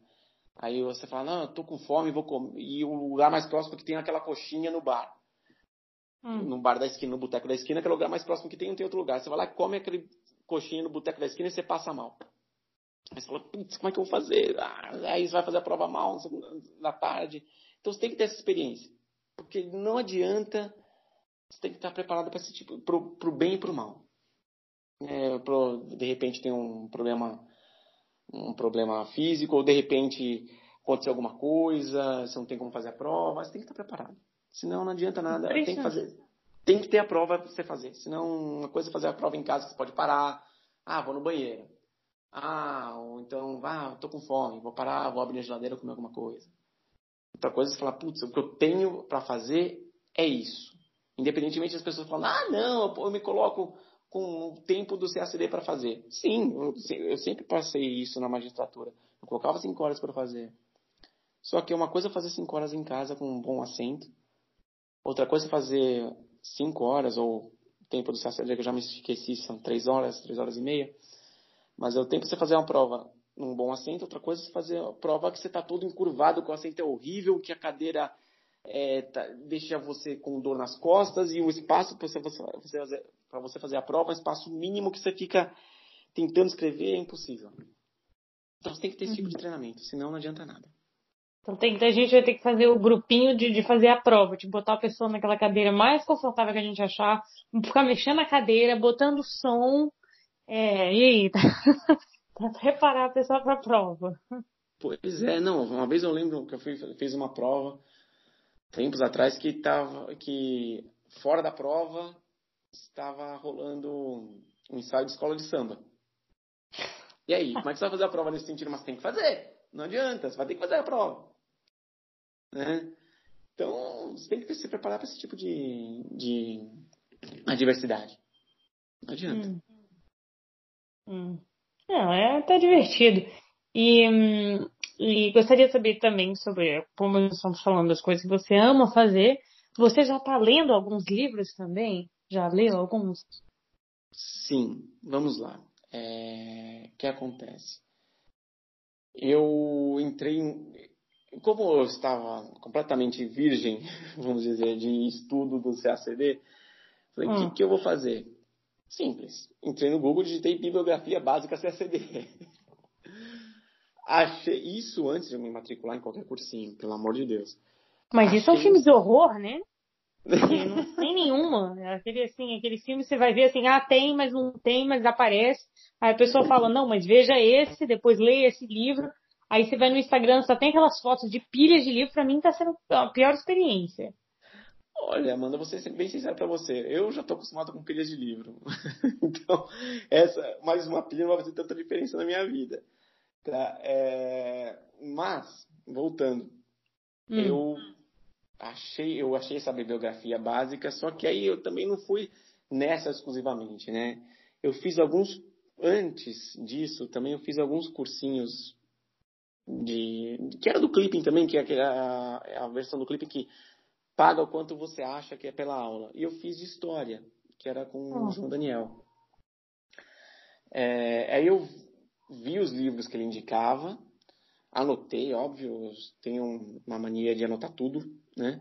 Aí você fala, não, eu tô com fome, vou comer. E o lugar mais próximo que tem é aquela coxinha no bar. Hum. No bar da esquina, no boteco da esquina, que é o lugar mais próximo que tem, não tem outro lugar. Você vai lá e come aquele coxinha no boteco da esquina e você passa mal. Aí você fala, putz, como é que eu vou fazer? Ah, aí você vai fazer a prova mal na tarde. Então você tem que ter essa experiência. Porque não adianta, você tem que estar preparado para esse tipo, pro, pro bem e pro mal. É, pro, de repente tem um problema um problema físico, ou de repente aconteceu alguma coisa, você não tem como fazer a prova, você tem que estar preparado. Senão não adianta nada, tem que fazer. Tem que ter a prova para você fazer. Senão, uma coisa é fazer a prova em casa, você pode parar. Ah, vou no banheiro. Ah, ou então, ah, tô com fome, vou parar, vou abrir a geladeira comer alguma coisa. Outra coisa é você falar, putz, o que eu tenho para fazer é isso. Independentemente das pessoas falando, ah, não, eu me coloco com o tempo do CACD para fazer. Sim, eu, sempre passei isso na magistratura. Eu colocava cinco horas para fazer. Só que uma coisa é fazer cinco horas em casa com um bom assento. Outra coisa é fazer cinco horas, ou tempo do CACD que eu já me esqueci, são três horas, três horas e meia. Mas é o tempo de você fazer uma prova num bom assento. Outra coisa é fazer a prova que você está todo encurvado, que o assento é horrível, que a cadeira é, tá, deixa você com dor nas costas e o espaço para você, você, você, fazer a prova, o espaço mínimo que você fica tentando escrever é impossível. Então você tem que ter esse tipo de uhum. treinamento, senão não adianta nada. Então tem, a gente vai ter que fazer o grupinho de, de fazer a prova, de botar a pessoa naquela cadeira mais confortável que a gente achar, ficar mexendo na cadeira, botando som, é, e aí, para preparar a pessoa para a prova. Pois é, não, uma vez eu lembro que eu fui, fiz uma prova, tempos atrás que estava que fora da prova estava rolando um ensaio de escola de samba. E aí, como é que você vai fazer a prova nesse sentido? Mas tem que fazer. Não adianta, você vai ter que fazer a prova. Né? Então, você tem que se preparar para esse tipo de, de adversidade. Não adianta. Hum. Hum. Não, é até divertido. E hum, e gostaria de saber também sobre, como estamos falando das coisas que você ama fazer, você já está lendo alguns livros também? Já leu alguns? Sim, vamos lá. É... O que acontece? Eu entrei. Como eu estava completamente virgem, vamos dizer, de estudo do CACD, falei, o hum. que, que eu vou fazer? Simples. Entrei no Google, digitei bibliografia básica CACD. Achei isso antes de eu me matricular em qualquer cursinho, pelo amor de Deus. Mas Achei... isso é um filme de horror, né? não tem nenhuma. É aquele assim, aquele filme você vai ver assim, ah, tem, mas não tem, mas aparece. Aí a pessoa fala, não, mas veja esse, depois leia esse livro. Aí você vai no Instagram, só tem aquelas fotos de pilhas de livro, pra mim tá sendo a pior experiência. Olha, Amanda, vou ser bem sincero pra você. Eu já tô acostumado com pilhas de livro. então, essa, mais uma pilha não vai fazer tanta diferença na minha vida. Tá? É, mas, voltando, hum. eu achei, eu achei essa bibliografia básica, só que aí eu também não fui nessa exclusivamente, né? Eu fiz alguns antes disso, também eu fiz alguns cursinhos de que era do clipping também, que é a, a versão do clipping que paga o quanto você acha que é pela aula. E eu fiz de história, que era com oh. o João Daniel. É, aí eu vi os livros que ele indicava, anotei, óbvio, tenho uma mania de anotar tudo, né?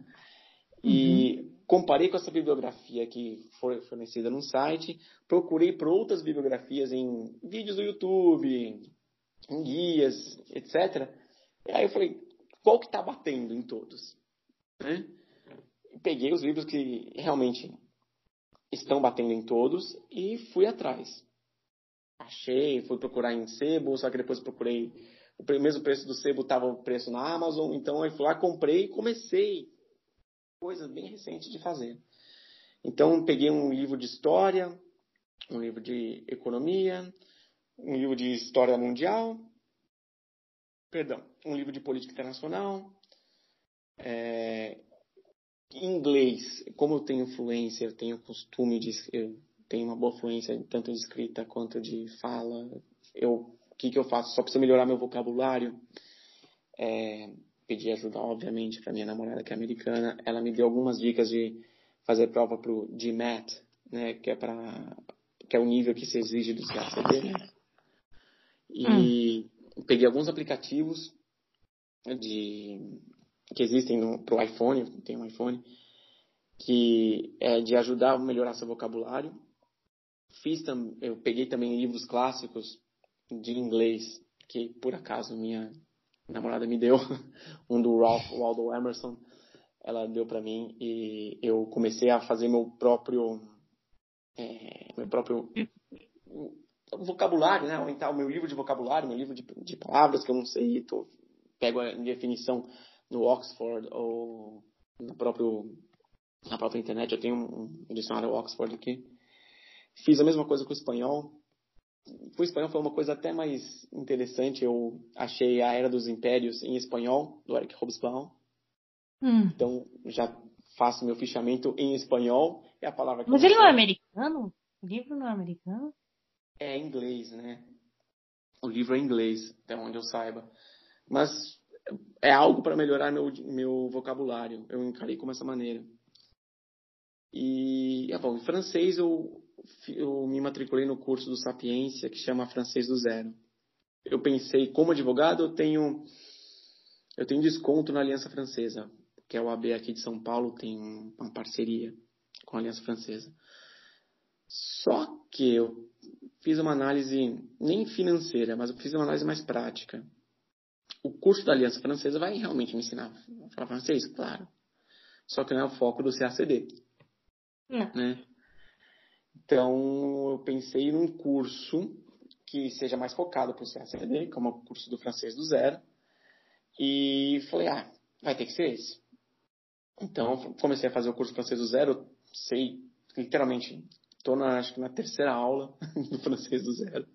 E uhum. comparei com essa bibliografia que foi fornecida no site, procurei por outras bibliografias em vídeos do YouTube, em guias, etc. E aí eu falei, qual que está batendo em todos? Né? Peguei os livros que realmente estão batendo em todos e fui atrás achei, fui procurar em sebo, só que depois procurei o mesmo preço do sebo estava o preço na Amazon, então aí fui lá, comprei e comecei coisas bem recentes de fazer. Então peguei um livro de história, um livro de economia, um livro de história mundial, perdão, um livro de política internacional, é, inglês, como eu tenho fluência, eu tenho costume de eu tenho uma boa fluência tanto de escrita quanto de fala. Eu, o que, que eu faço? Só preciso melhorar meu vocabulário. É, pedi ajuda, obviamente, para minha namorada que é americana. Ela me deu algumas dicas de fazer prova para o GMAT, né, que é para que é o nível que se exige do CACD, né? E hum. peguei alguns aplicativos de que existem para o iPhone, tem um iPhone, que é de ajudar a melhorar seu vocabulário. Fiz tam, eu peguei também livros clássicos de inglês que por acaso minha namorada me deu, um do Ralph Waldo Emerson, ela deu para mim e eu comecei a fazer meu próprio é, meu próprio vocabulário, né? Aumentar o meu livro de vocabulário, meu livro de, de palavras que eu não sei, tô, pego a definição no Oxford ou no próprio na própria internet. Eu tenho um dicionário Oxford aqui. Fiz a mesma coisa com o espanhol. O espanhol foi uma coisa até mais interessante. Eu achei a Era dos Impérios em espanhol, do Eric Hobsbawm. Hum. Então, já faço meu fichamento em espanhol. É a palavra que Mas ele não é americano? O livro não é americano? É inglês, né? O livro é inglês, até onde eu saiba. Mas é algo para melhorar meu, meu vocabulário. Eu encarei como essa maneira. E, é bom, em francês eu, eu me matriculei no curso do Sapiência, que chama Francês do Zero. Eu pensei, como advogado, eu tenho, eu tenho desconto na Aliança Francesa, que é o AB aqui de São Paulo, tem uma parceria com a Aliança Francesa. Só que eu fiz uma análise, nem financeira, mas eu fiz uma análise mais prática. O curso da Aliança Francesa vai realmente me ensinar a falar francês? Claro. Só que não é o foco do CACD. Não. Né? Então, eu pensei num curso que seja mais focado para o CACD, como é o curso do francês do zero. E falei, ah, vai ter que ser esse. Então, comecei a fazer o curso francês do zero, sei, literalmente, estou na, acho que na terceira aula do francês do zero.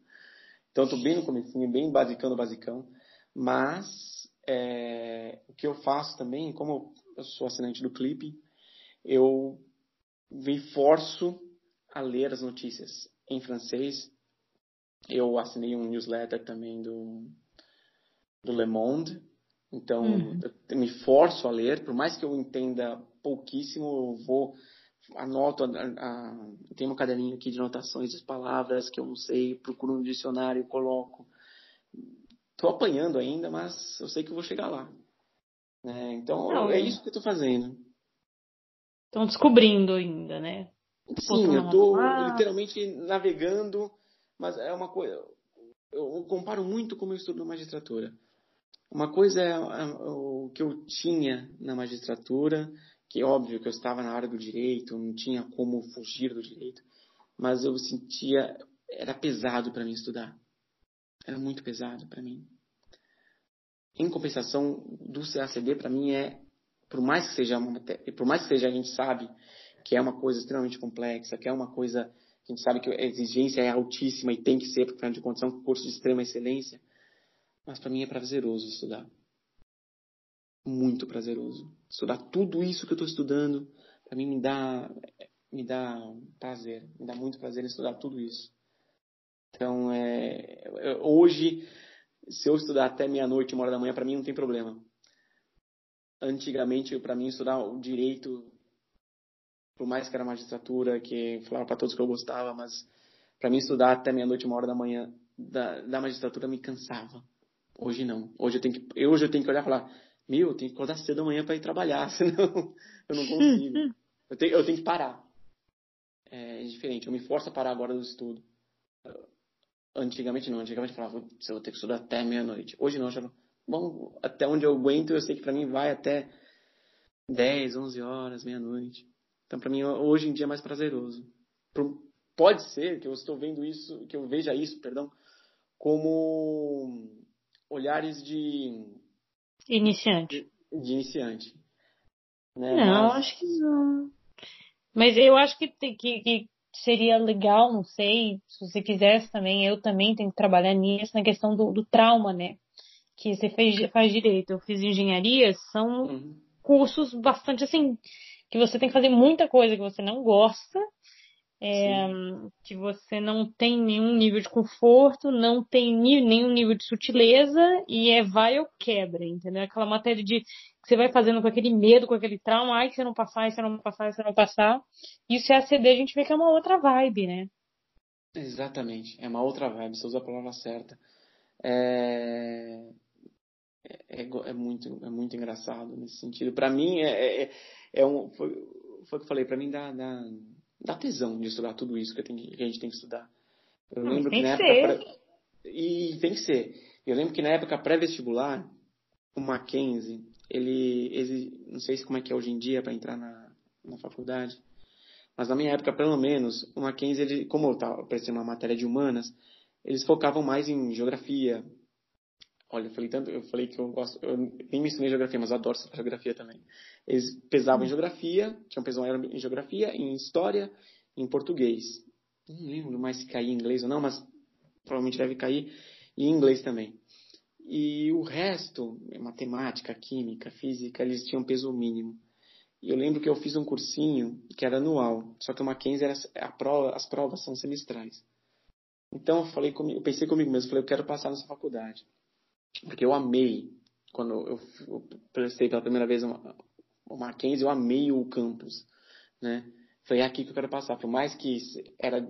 Então, estou bem no comecinho, bem basicão do basicão. Mas, é, o que eu faço também, como eu sou assinante do Clipe, eu me forço a ler as notícias em francês. Eu assinei um newsletter também do, do Le Monde, então uhum. eu me forço a ler, por mais que eu entenda pouquíssimo, eu vou anoto, a, a, tenho um caderninho aqui de anotações de palavras que eu não sei, procuro no dicionário, coloco. Estou apanhando ainda, mas eu sei que eu vou chegar lá. É, então não, é isso que eu estou fazendo. Estão descobrindo ainda, né? Sim, eu estou literalmente navegando, mas é uma coisa. Eu comparo muito como eu estudo na magistratura. Uma coisa é, é o que eu tinha na magistratura, que é óbvio que eu estava na área do direito, não tinha como fugir do direito, mas eu sentia era pesado para mim estudar. Era muito pesado para mim. Em compensação do CACD para mim é por mais que seja uma, por mais que seja a gente sabe que é uma coisa extremamente complexa, que é uma coisa que a gente sabe que a exigência é altíssima e tem que ser, porque afinal de contas é um curso de extrema excelência, mas para mim é prazeroso estudar. Muito prazeroso. Estudar tudo isso que eu estou estudando, para mim me dá, me dá prazer, me dá muito prazer em estudar tudo isso. Então, é, hoje, se eu estudar até meia-noite, uma hora da manhã, para mim não tem problema antigamente, para mim, estudar o direito, por mais que era magistratura, que falava para todos que eu gostava, mas para mim estudar até meia-noite, uma hora da manhã da, da magistratura me cansava. Hoje não. Hoje eu tenho que, hoje eu tenho que olhar e falar, meu, eu tenho que acordar cedo da manhã para ir trabalhar, senão eu não consigo. eu, tenho, eu tenho que parar. É, é diferente. Eu me forço a parar agora do estudo. Antigamente não. Antigamente falava, eu vou ter que estudar até meia-noite. Hoje não. Eu já bom, até onde eu aguento, eu sei que para mim vai até 10, 11 horas, meia-noite. Então, para mim, hoje em dia é mais prazeroso. Pode ser que eu estou vendo isso, que eu veja isso, perdão, como olhares de iniciante. De, de iniciante. Né? Não, Mas... acho que não. Mas eu acho que, que, que seria legal, não sei, se você quisesse também, eu também tenho que trabalhar nisso, na questão do, do trauma, né? que você fez, faz direito, eu fiz engenharia, são uhum. cursos bastante assim, que você tem que fazer muita coisa que você não gosta, é, que você não tem nenhum nível de conforto, não tem nenhum nível de sutileza e é vai ou quebra, entendeu? Aquela matéria de você vai fazendo com aquele medo, com aquele trauma, ai, se eu não passar, se eu não passar, se eu não passar. Isso é ACD, a gente vê que é uma outra vibe, né? Exatamente, é uma outra vibe, você usa a palavra certa. É, é, é, é muito, é muito engraçado nesse sentido. Para mim, é, é, é um, foi, foi o que eu falei, para mim dá, dá, dá tesão de estudar tudo isso que, que a gente tem que estudar. Eu lembro que na época. Pré... E tem que ser. Eu lembro que na época pré-vestibular, o Mackenzie, ele, ele. Não sei como é que é hoje em dia para entrar na, na faculdade, mas na minha época, pelo menos, o Mackenzie, ele, como eu estava parecendo uma matéria de humanas, eles focavam mais em geografia. Olha, eu falei tanto, eu falei que eu gosto, eu nem me ensinei geografia, mas eu adoro geografia também. Eles pesavam em hum. geografia, tinham peso em geografia, em história, em português. Não lembro mais se caía em inglês ou não, mas provavelmente deve cair em inglês também. E o resto, matemática, química, física, eles tinham peso mínimo. E eu lembro que eu fiz um cursinho que era anual, só que o Mackenzie era a prova, as provas são semestrais. Então eu falei comigo, eu pensei comigo mesmo, falei, eu quero passar nessa faculdade. Porque eu amei quando eu, eu prestei pela primeira vez o Mackenzie, eu amei o campus, né? Foi aqui que eu quero passar. Por mais que era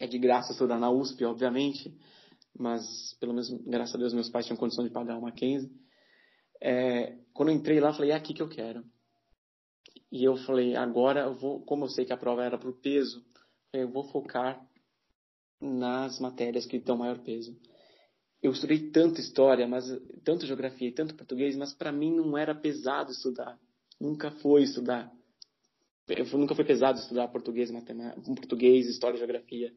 é de graça estudar na USP, obviamente, mas pelo menos, graças a Deus, meus pais tinham condição de pagar o Mackenzie. É, quando eu entrei lá, falei, é aqui que eu quero. E eu falei, agora eu vou, como eu sei que a prova era por peso, eu vou focar nas matérias que dão maior peso. Eu estudei tanto história, mas tanto geografia e tanto português, mas para mim não era pesado estudar. Nunca foi estudar. Eu, nunca foi pesado estudar português, matemática, português, história, geografia.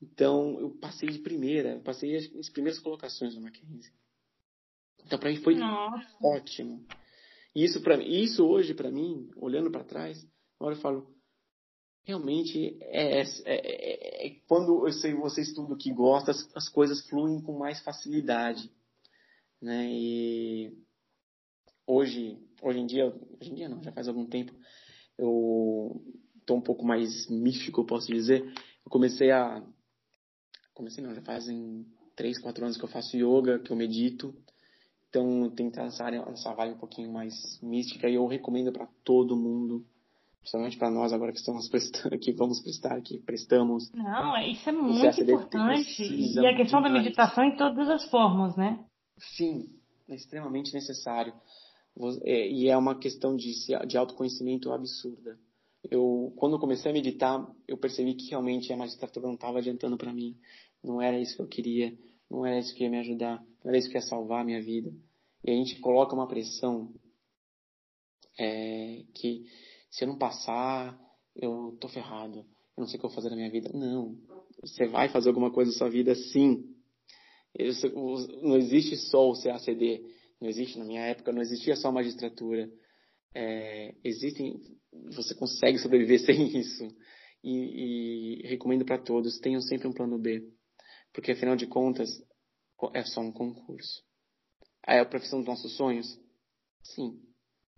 Então, eu passei de primeira, eu passei as, primeiras colocações no Mackenzie. Então, para mim foi Nossa. ótimo. Isso para isso hoje para mim, olhando para trás, agora eu falo, realmente é, é, é, é quando você, você estuda o que gosta, as, as, coisas fluem com mais facilidade, né? E hoje, hoje em dia, hoje em dia não, já faz algum tempo, eu estou um pouco mais místico, eu posso dizer. Eu comecei a comecei não, já fazem três, quatro anos que eu faço yoga, que eu medito. Então, tentar essa área, essa vibe um pouquinho mais mística e eu recomendo para todo mundo principalmente para nós agora que estamos prestando, que vamos prestar, que prestamos. Não, isso é muito importante. E a questão da meditação em todas as formas, né? Sim, é extremamente necessário. É, e é uma questão de, de autoconhecimento absurda. Eu, quando eu comecei a meditar, eu percebi que realmente a magistratura não estava adiantando para mim. Não era isso que eu queria, não era isso que ia me ajudar, não era isso que ia salvar a minha vida. E a gente coloca uma pressão é, que se eu não passar, eu tô ferrado. Eu não sei o que eu vou fazer na minha vida. Não. Você vai fazer alguma coisa na sua vida, sim. Não existe só o CACD. Não existe, na minha época, não existia só a magistratura. É, existem, você consegue sobreviver sem isso. E, e recomendo para todos, tenham sempre um plano B. Porque, afinal de contas, é só um concurso. É a profissão dos nossos sonhos? Sim.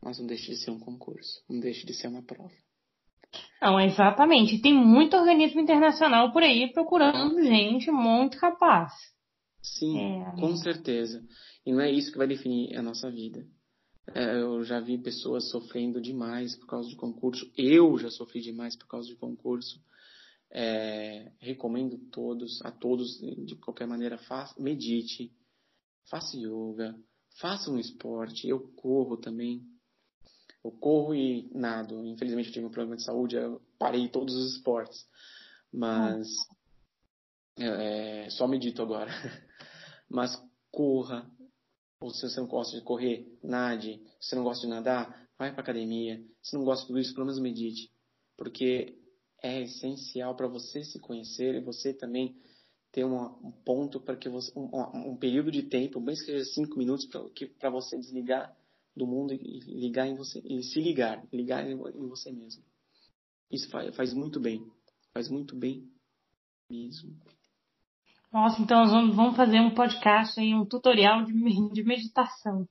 Mas não deixe de ser um concurso, não deixe de ser uma prova. Não, exatamente. Tem muito organismo internacional por aí procurando gente muito capaz. Sim, é... com certeza. E não é isso que vai definir a nossa vida. É, eu já vi pessoas sofrendo demais por causa de concurso. Eu já sofri demais por causa de concurso. É, recomendo todos, a todos, de qualquer maneira, faça, medite, faça yoga, faça um esporte. Eu corro também. Eu corro e nado. Infelizmente eu tive um problema de saúde, eu parei todos os esportes. Mas é, só medito agora. Mas corra. Ou se você não gosta de correr, nade. Se você não gosta de nadar, vai para academia. Se não gosta de tudo isso, pelo menos medite. Porque é essencial para você se conhecer e você também ter uma, um ponto para que você um, um, período de tempo, bem que seja cinco minutos para você desligar do mundo e ligar em você, e se ligar, ligar em você mesmo. Isso faz, faz muito bem, faz muito bem mesmo. Nossa, então nós vamos fazer um podcast aí, um tutorial de, de meditação.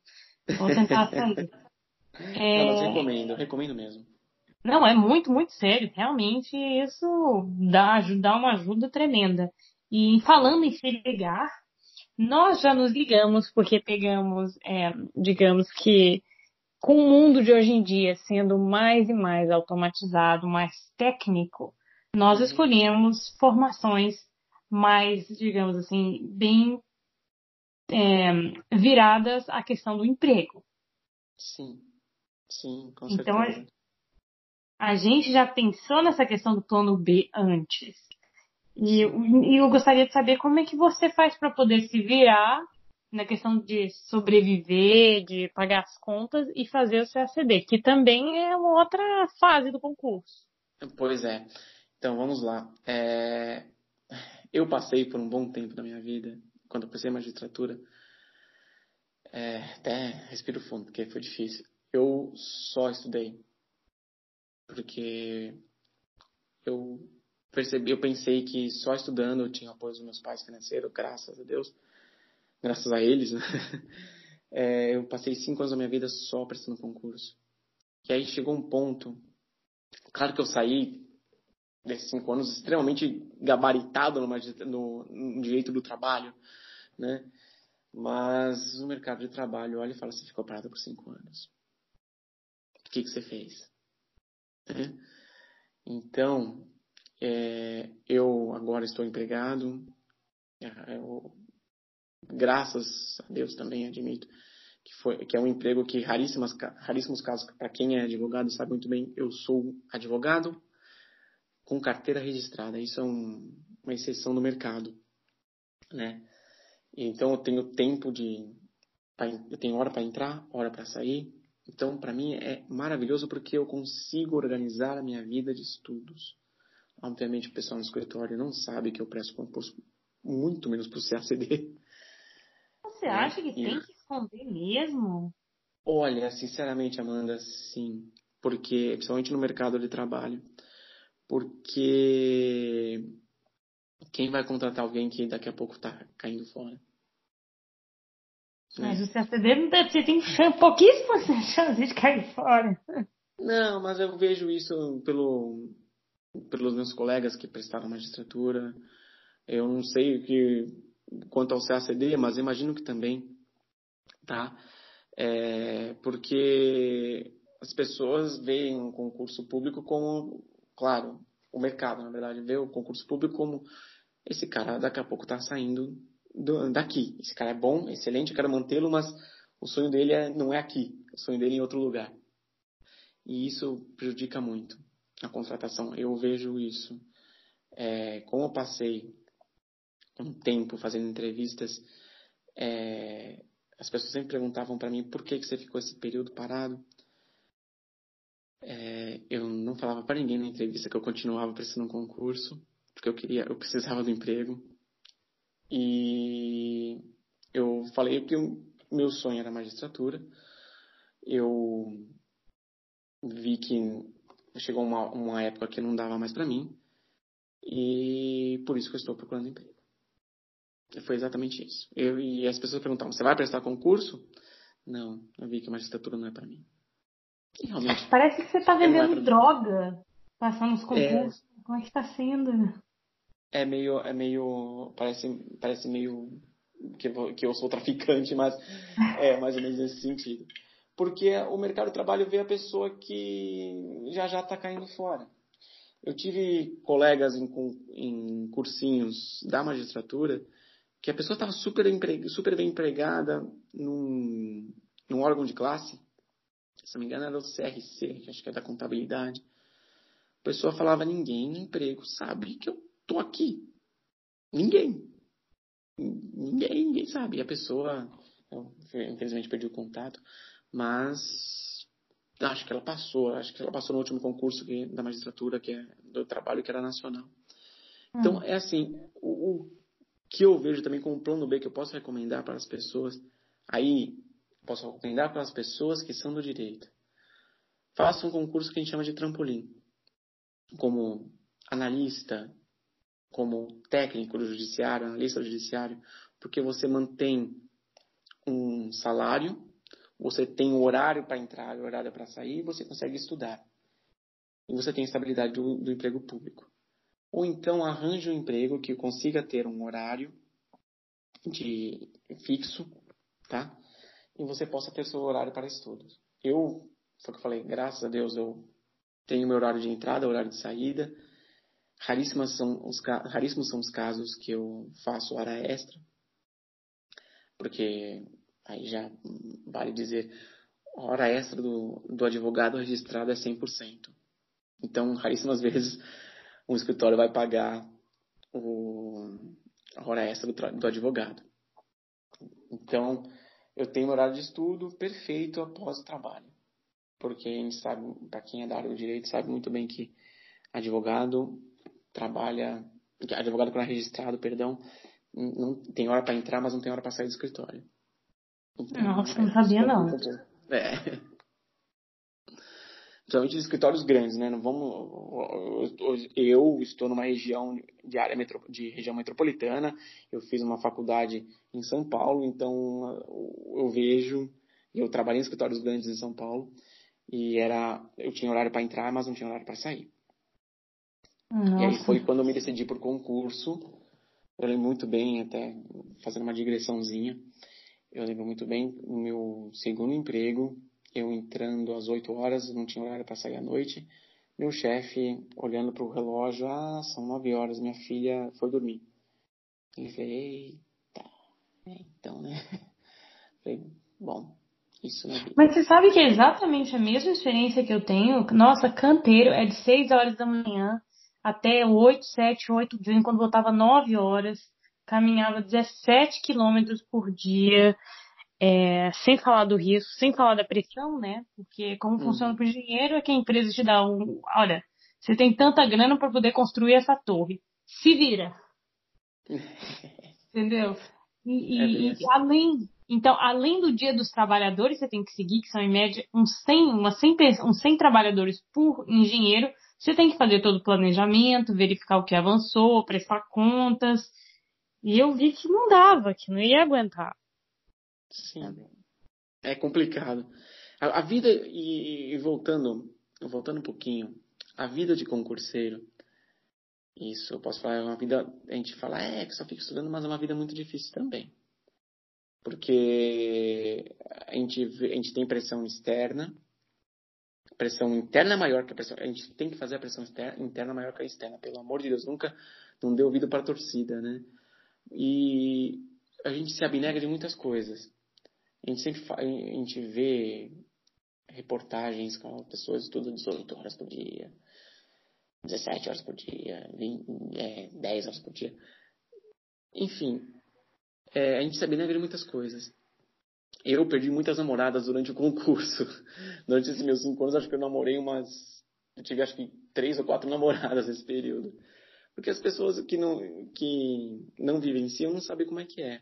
Vou tentar fazer. é... Não, mas recomendo, recomendo mesmo. Não, é muito, muito sério. Realmente isso dá, dá uma ajuda tremenda. E falando em se ligar, nós já nos ligamos porque pegamos, é, digamos que com o mundo de hoje em dia sendo mais e mais automatizado, mais técnico, nós escolhemos formações mais, digamos assim, bem é, viradas à questão do emprego. Sim, sim, com então, certeza. Então, a, gente já pensou nessa questão do plano B antes. E, e eu gostaria de saber como é que você faz para poder se virar na questão de sobreviver, de pagar as contas e fazer o CACD, que também é uma outra fase do concurso. Pois é. Então vamos lá. É... Eu passei por um bom tempo da minha vida, quando eu comecei a magistratura, é... até respiro fundo, porque foi difícil. Eu só estudei. Porque eu percebi, eu pensei que só estudando eu tinha apoio dos meus pais financeiro, graças a Deus graças a eles, né? é, eu passei cinco anos da minha vida só prestando concurso. E aí chegou um ponto, claro que eu saí desses cinco anos extremamente gabaritado no, no, direito do trabalho, né? Mas o mercado de trabalho olha e fala, você ficou parado por cinco anos. O que, que você fez? É. Então, é, eu agora estou empregado, é, eu graças a Deus também admito que foi que é um emprego que raríssimas raríssimos casos para quem é advogado sabe muito bem eu sou advogado com carteira registrada. Isso é um, uma exceção no mercado né? Então eu tenho tempo de eu tenho hora para entrar hora para sair então para mim é maravilhoso porque eu consigo organizar a minha vida de estudos obviamente o pessoal no escritório não sabe que eu presto concurso muito menos para o CACD você né? acha que e... tem que esconder mesmo? Olha, sinceramente, Amanda, sim. Porque, principalmente no mercado de trabalho. Porque quem vai contratar alguém que daqui a pouco está caindo fora? Mas né? o CACD não deve ter, tem pouquíssima chance de cair fora. Não, mas eu vejo isso pelo, pelos meus colegas que prestaram magistratura. Eu não sei o que quanto ao CACD, mas imagino que também, tá? É, porque as pessoas veem o concurso público como, claro, o mercado, na verdade, vê o concurso público como esse cara daqui a pouco está saindo do, daqui. Esse cara é bom, excelente, eu quero mantê-lo, mas o sonho dele é, não é aqui, o sonho dele é em outro lugar. E isso prejudica muito a contratação. Eu vejo isso. É, como eu passei um tempo fazendo entrevistas, é, as pessoas sempre perguntavam para mim por que, que você ficou esse período parado. É, eu não falava para ninguém na entrevista que eu continuava prestando um concurso, porque eu queria, eu precisava do emprego. E eu falei que o meu sonho era magistratura. Eu vi que chegou uma, uma época que não dava mais para mim e por isso que eu estou procurando emprego. Foi exatamente isso. Eu, e as pessoas perguntavam: você vai prestar concurso? Não, eu vi que a magistratura não é para mim. E realmente. Parece que você está é vendendo é droga, passando os concursos. É, Como é que está sendo? É meio, é meio, parece, parece meio que, que eu sou traficante, mas é mais ou menos nesse sentido. Porque o mercado de trabalho vê a pessoa que já já está caindo fora. Eu tive colegas em, em cursinhos da magistratura que a pessoa estava super, super bem empregada num, num órgão de classe, se não me engano era o CRC, que acho que é da contabilidade. A pessoa falava, ninguém no emprego sabe que eu tô aqui. Ninguém. Ninguém, ninguém sabe. E a pessoa, eu, infelizmente perdi o contato, mas acho que ela passou, acho que ela passou no último concurso que, da magistratura, que é do trabalho, que era nacional. Então, hum. é assim, o, o que eu vejo também como plano B que eu posso recomendar para as pessoas, aí posso recomendar para as pessoas que são do direito. Faça um concurso que a gente chama de trampolim, como analista, como técnico do judiciário, analista do judiciário, porque você mantém um salário, você tem o horário para entrar, o horário para sair, você consegue estudar. e você tem estabilidade do, do emprego público. Ou então arranje um emprego que consiga ter um horário de fixo, tá? E você possa ter seu horário para estudos. Eu, o que eu falei, graças a Deus eu tenho meu horário de entrada, horário de saída. Raríssimas são os, raríssimos são os casos que eu faço hora extra, porque aí já vale dizer, a hora extra do, do advogado registrado é 100%. Então, raríssimas vezes um escritório vai pagar o, a hora extra do, do advogado. Então, eu tenho horário de estudo perfeito após o trabalho. Porque a gente sabe, para quem é da área do direito, sabe muito bem que advogado trabalha, advogado quando é registrado, perdão, não tem hora para entrar, mas não tem hora para sair do escritório. Então, Nossa, não sabia não. É. Principalmente escritórios grandes, né? Não vamos. Eu estou numa região de área metro, de região metropolitana. Eu fiz uma faculdade em São Paulo, então eu vejo. Eu trabalhei em escritórios grandes em São Paulo e era eu tinha horário para entrar, mas não tinha horário para sair. Nossa. E aí foi quando eu me decidi por concurso. Eu lembro muito bem, até fazendo uma digressãozinha. Eu lembro muito bem o meu segundo emprego eu entrando às 8 horas, não tinha horário para sair à noite. Meu chefe, olhando para o relógio, ah, são 9 horas, minha filha foi dormir. Ele falei, eita, é, então, né? Falei, bom, isso é Mas você sabe que é exatamente a mesma experiência que eu tenho. Nossa, canteiro é de 6 horas da manhã até 8, 7, 8 de quando voltava 9 horas. Caminhava 17 quilômetros por dia. É, sem falar do risco, sem falar da pressão, né? Porque como uhum. funciona o dinheiro é que a empresa te dá um. Olha, você tem tanta grana para poder construir essa torre. Se vira. Entendeu? E, é e, além. Então, além do dia dos trabalhadores, você tem que seguir, que são em média uns 100, uma 100, uns 100 trabalhadores por engenheiro. Você tem que fazer todo o planejamento, verificar o que avançou, prestar contas. E eu vi que não dava, que não ia aguentar. Sim. É complicado. A, a vida, e, e, voltando, voltando um pouquinho, a vida de concurseiro, isso eu posso falar, é uma vida, a gente fala, é, que só fica estudando, mas é uma vida muito difícil também. Porque a gente, a gente tem pressão externa, pressão interna maior que a pressão. A gente tem que fazer a pressão interna maior que a externa. Pelo amor de Deus, nunca não dê ouvido para a torcida, né? E a gente se abnega de muitas coisas. A gente sempre a gente vê reportagens com pessoas estudando 18 horas por dia, 17 horas por dia, 20, é, 10 horas por dia. Enfim, é, a gente sabe negra de muitas coisas. Eu perdi muitas namoradas durante o concurso. Durante esses meus cinco anos, acho que eu namorei umas. Eu tive acho que três ou quatro namoradas nesse período. Porque as pessoas que não, que não vivenciam não sabem como é que é.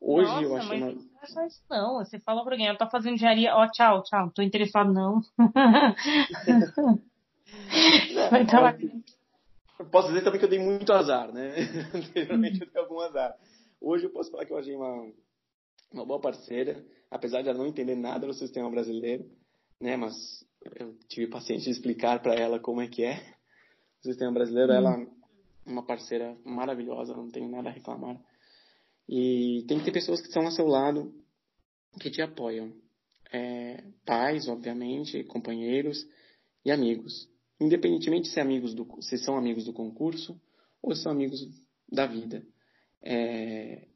Hoje Nossa, eu acho mas uma... não só isso não. Você fala pra alguém, eu tô fazendo engenharia, ó, oh, tchau, tchau, não tô interessado não. Vai trabalhar. Posso dizer também que eu dei muito azar, né? Anteriormente eu dei algum azar. Hoje eu posso falar que eu achei uma, uma boa parceira, apesar de ela não entender nada do sistema brasileiro, né? Mas eu tive paciência de explicar para ela como é que é o sistema brasileiro. Hum. Ela é uma parceira maravilhosa, não tenho nada a reclamar. E tem que ter pessoas que estão ao seu lado, que te apoiam. É, pais, obviamente, companheiros e amigos. Independentemente se, amigos do, se são amigos do concurso ou se são amigos da vida. É,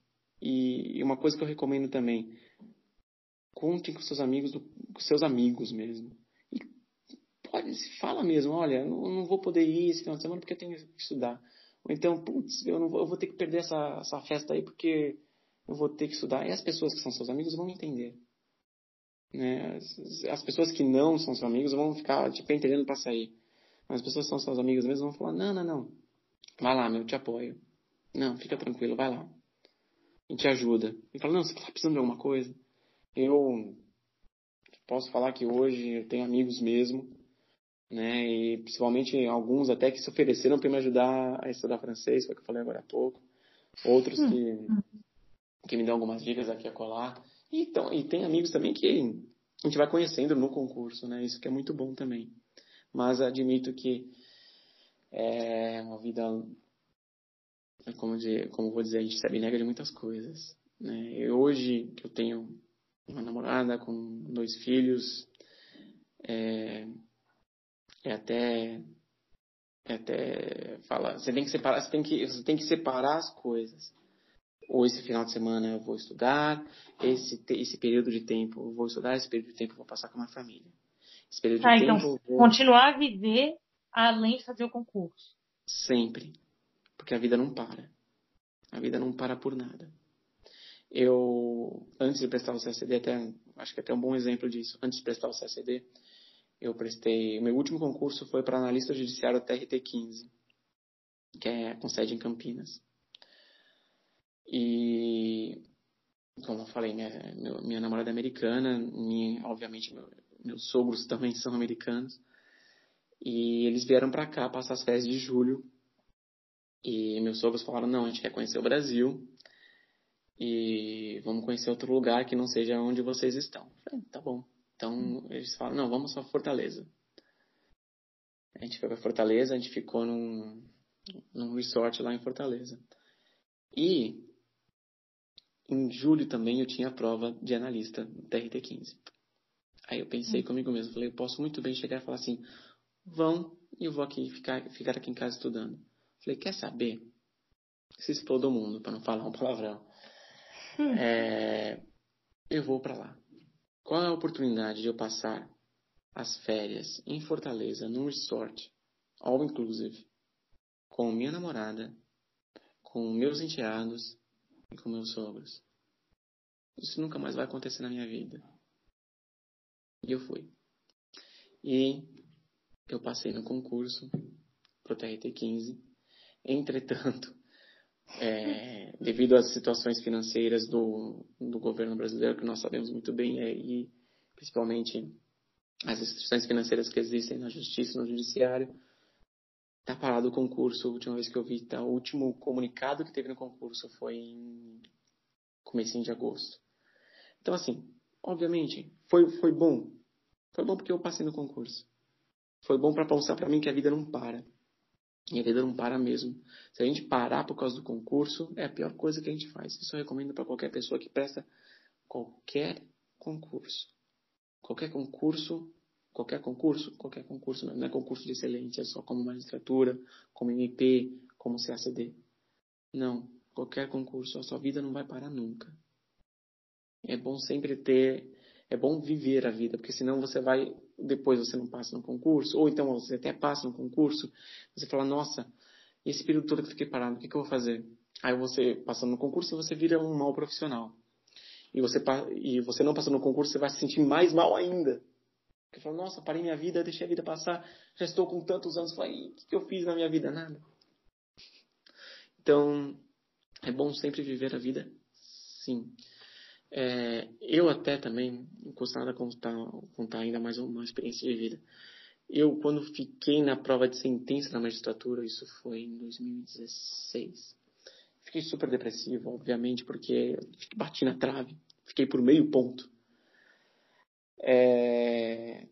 e, e, uma coisa que eu recomendo também, conte com seus amigos, com seus amigos mesmo. E pode, fala mesmo, olha, eu não vou poder ir esse final de semana porque eu tenho que estudar. Ou então, putz, eu, não vou, eu vou ter que perder essa, essa festa aí porque eu vou ter que estudar. E as pessoas que são seus amigos vão entender. Né? As, as pessoas que não são seus amigos vão ficar tipo, entendendo para sair. Mas as pessoas que são seus amigos mesmo vão falar: não, não, não. Vai lá, meu, te apoio. Não, fica tranquilo, vai lá. A gente ajuda. E fala: não, você tá precisando de alguma coisa? Eu posso falar que hoje eu tenho amigos mesmo né? E principalmente alguns até que se ofereceram para me ajudar a estudar francês, foi o que eu falei agora há pouco. Outros que, que me dão algumas dicas aqui a colar. E, então, e tem amigos também que a gente vai conhecendo no concurso, né? Isso que é muito bom também. mas admito que é uma vida, como, dizer, como vou dizer, a gente se abnega de muitas coisas. Né? E hoje que eu tenho uma namorada com dois filhos, é, é até é até fala, você tem que separar, você tem que, você tem que separar as coisas. Ou esse final de semana eu vou estudar, esse, esse período de tempo eu vou estudar, esse período de tempo eu vou passar com a minha família. Esse período ah, de então, tempo vou... continuar a viver além de fazer o concurso. Sempre. Porque a vida não para. A vida não para por nada. Eu, antes de prestar o CACD, até, acho que até um bom exemplo disso. Antes de prestar o CACD, eu prestei. Meu último concurso foi para analista judiciário TRT15, que é com sede em Campinas. E, como eu falei, minha, minha namorada é americana, minha, obviamente meu, meus sogros também são americanos. E eles vieram para cá passar as férias de julho. E meus sogros falaram: não, a gente quer conhecer o Brasil. E vamos conhecer outro lugar que não seja onde vocês estão. falei, tá bom. Então eles falaram: não, vamos para Fortaleza. A gente foi para Fortaleza, a gente ficou num, num resort lá em Fortaleza. E em julho também eu tinha a prova de analista da RT15. Aí eu pensei hum. comigo mesmo, falei, eu posso muito bem chegar e falar assim, vão e eu vou aqui ficar, ficar aqui em casa estudando. Falei, quer saber? Se explode o mundo, para não falar um palavrão. Hum. É, eu vou para lá. Qual é a oportunidade de eu passar as férias em Fortaleza, num resort, all inclusive, com minha namorada, com meus enteados e com meus sogros? Isso nunca mais vai acontecer na minha vida. E eu fui. E eu passei no concurso pro TRT15. Entretanto, é, devido às situações financeiras do, do governo brasileiro, que nós sabemos muito bem, é, e principalmente as restrições financeiras que existem na justiça no judiciário, está parado o concurso. A última vez que eu vi, tá, o último comunicado que teve no concurso foi em comecinho de agosto. Então, assim, obviamente, foi, foi bom. Foi bom porque eu passei no concurso. Foi bom para mostrar para mim que a vida não para. E a vida não para mesmo. Se a gente parar por causa do concurso, é a pior coisa que a gente faz. Isso eu recomendo para qualquer pessoa que presta qualquer concurso. Qualquer concurso, qualquer concurso, qualquer concurso, não é concurso de excelência, é só como magistratura, como MP, como CACD. Não, qualquer concurso, a sua vida não vai parar nunca. É bom sempre ter, é bom viver a vida, porque senão você vai, depois você não passa no concurso, ou então você até passa no concurso, você fala, nossa, esse período todo que eu fiquei parado, o que, que eu vou fazer? Aí você, passando no concurso, você vira um mau profissional. E você, e você não passando no concurso, você vai se sentir mais mal ainda. Porque fala, nossa, parei minha vida, deixei a vida passar, já estou com tantos anos, falei, o que, que eu fiz na minha vida? Nada. Então, é bom sempre viver a vida, sim. É, eu até também, gostava de contar, contar ainda mais uma experiência de vida. Eu, quando fiquei na prova de sentença na magistratura, isso foi em 2016, fiquei super depressivo, obviamente, porque bati na trave, fiquei por meio ponto. É,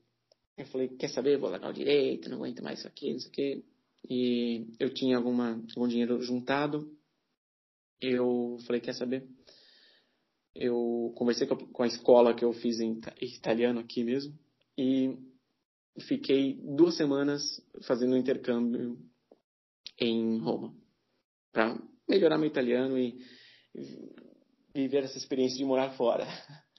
eu falei, quer saber, vou largar o direito, não aguento mais isso aqui, não sei o quê. E eu tinha alguma, algum dinheiro juntado, eu falei, quer saber, eu conversei com a escola que eu fiz em italiano aqui mesmo e fiquei duas semanas fazendo um intercâmbio em Roma para melhorar meu italiano e viver essa experiência de morar fora.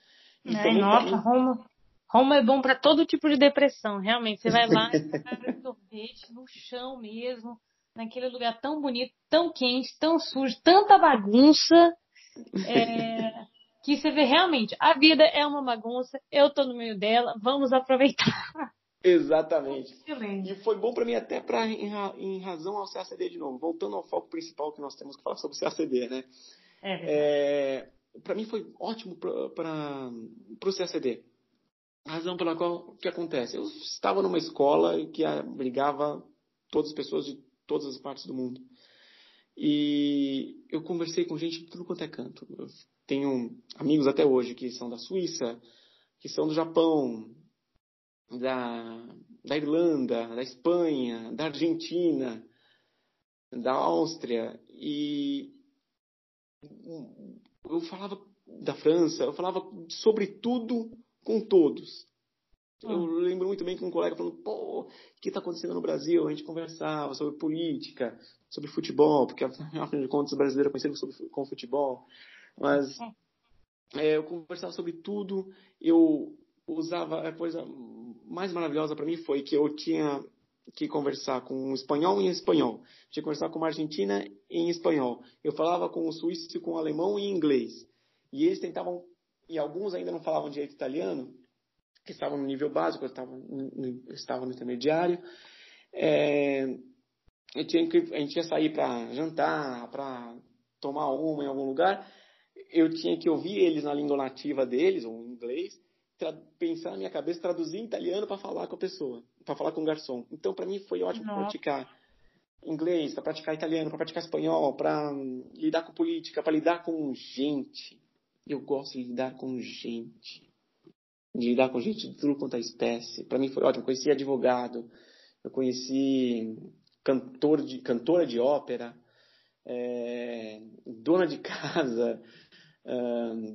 É, nossa, Roma, Roma é bom para todo tipo de depressão, realmente. Você vai lá e sorvete no chão mesmo, naquele lugar tão bonito, tão quente, tão sujo, tanta bagunça. É, que você vê realmente, a vida é uma bagunça, eu tô no meio dela, vamos aproveitar. Exatamente. Excelente. E foi bom para mim até para em, em, razão ao CACD de novo, voltando ao foco principal que nós temos que falar sobre o CACD, né? É, é para mim foi ótimo para o CACD. A razão pela qual o que acontece? Eu estava numa escola que abrigava todas as pessoas de todas as partes do mundo. E eu conversei com gente de tudo quanto é canto. Eu tenho amigos até hoje que são da Suíça, que são do Japão, da, da Irlanda, da Espanha, da Argentina, da Áustria e eu falava da França, eu falava sobre tudo com todos. Eu hum. lembro muito bem que um colega falou, pô, o que está acontecendo no Brasil? A gente conversava sobre política, sobre futebol, porque afinal de contas o brasileiro é conhecido com futebol. Mas é, eu conversava sobre tudo, eu usava, a coisa mais maravilhosa para mim foi que eu tinha que conversar com um espanhol em espanhol, tinha que conversar com uma argentina em espanhol, eu falava com o suíço com o alemão em inglês, e eles tentavam, e alguns ainda não falavam direito italiano, que estavam no nível básico, estavam no, estavam no intermediário, é, eu tinha que, a gente ia sair para jantar, para tomar uma em algum lugar, eu tinha que ouvir eles na língua nativa deles, ou em inglês, pensar na minha cabeça, traduzir em italiano para falar com a pessoa, para falar com o garçom. Então, para mim, foi ótimo Nossa. praticar inglês, para praticar italiano, para praticar espanhol, para lidar com política, para lidar com gente. Eu gosto de lidar com gente. De lidar com gente de tudo quanto é espécie. Para mim foi ótimo. Eu conheci advogado, eu conheci cantor de, cantora de ópera, é, dona de casa,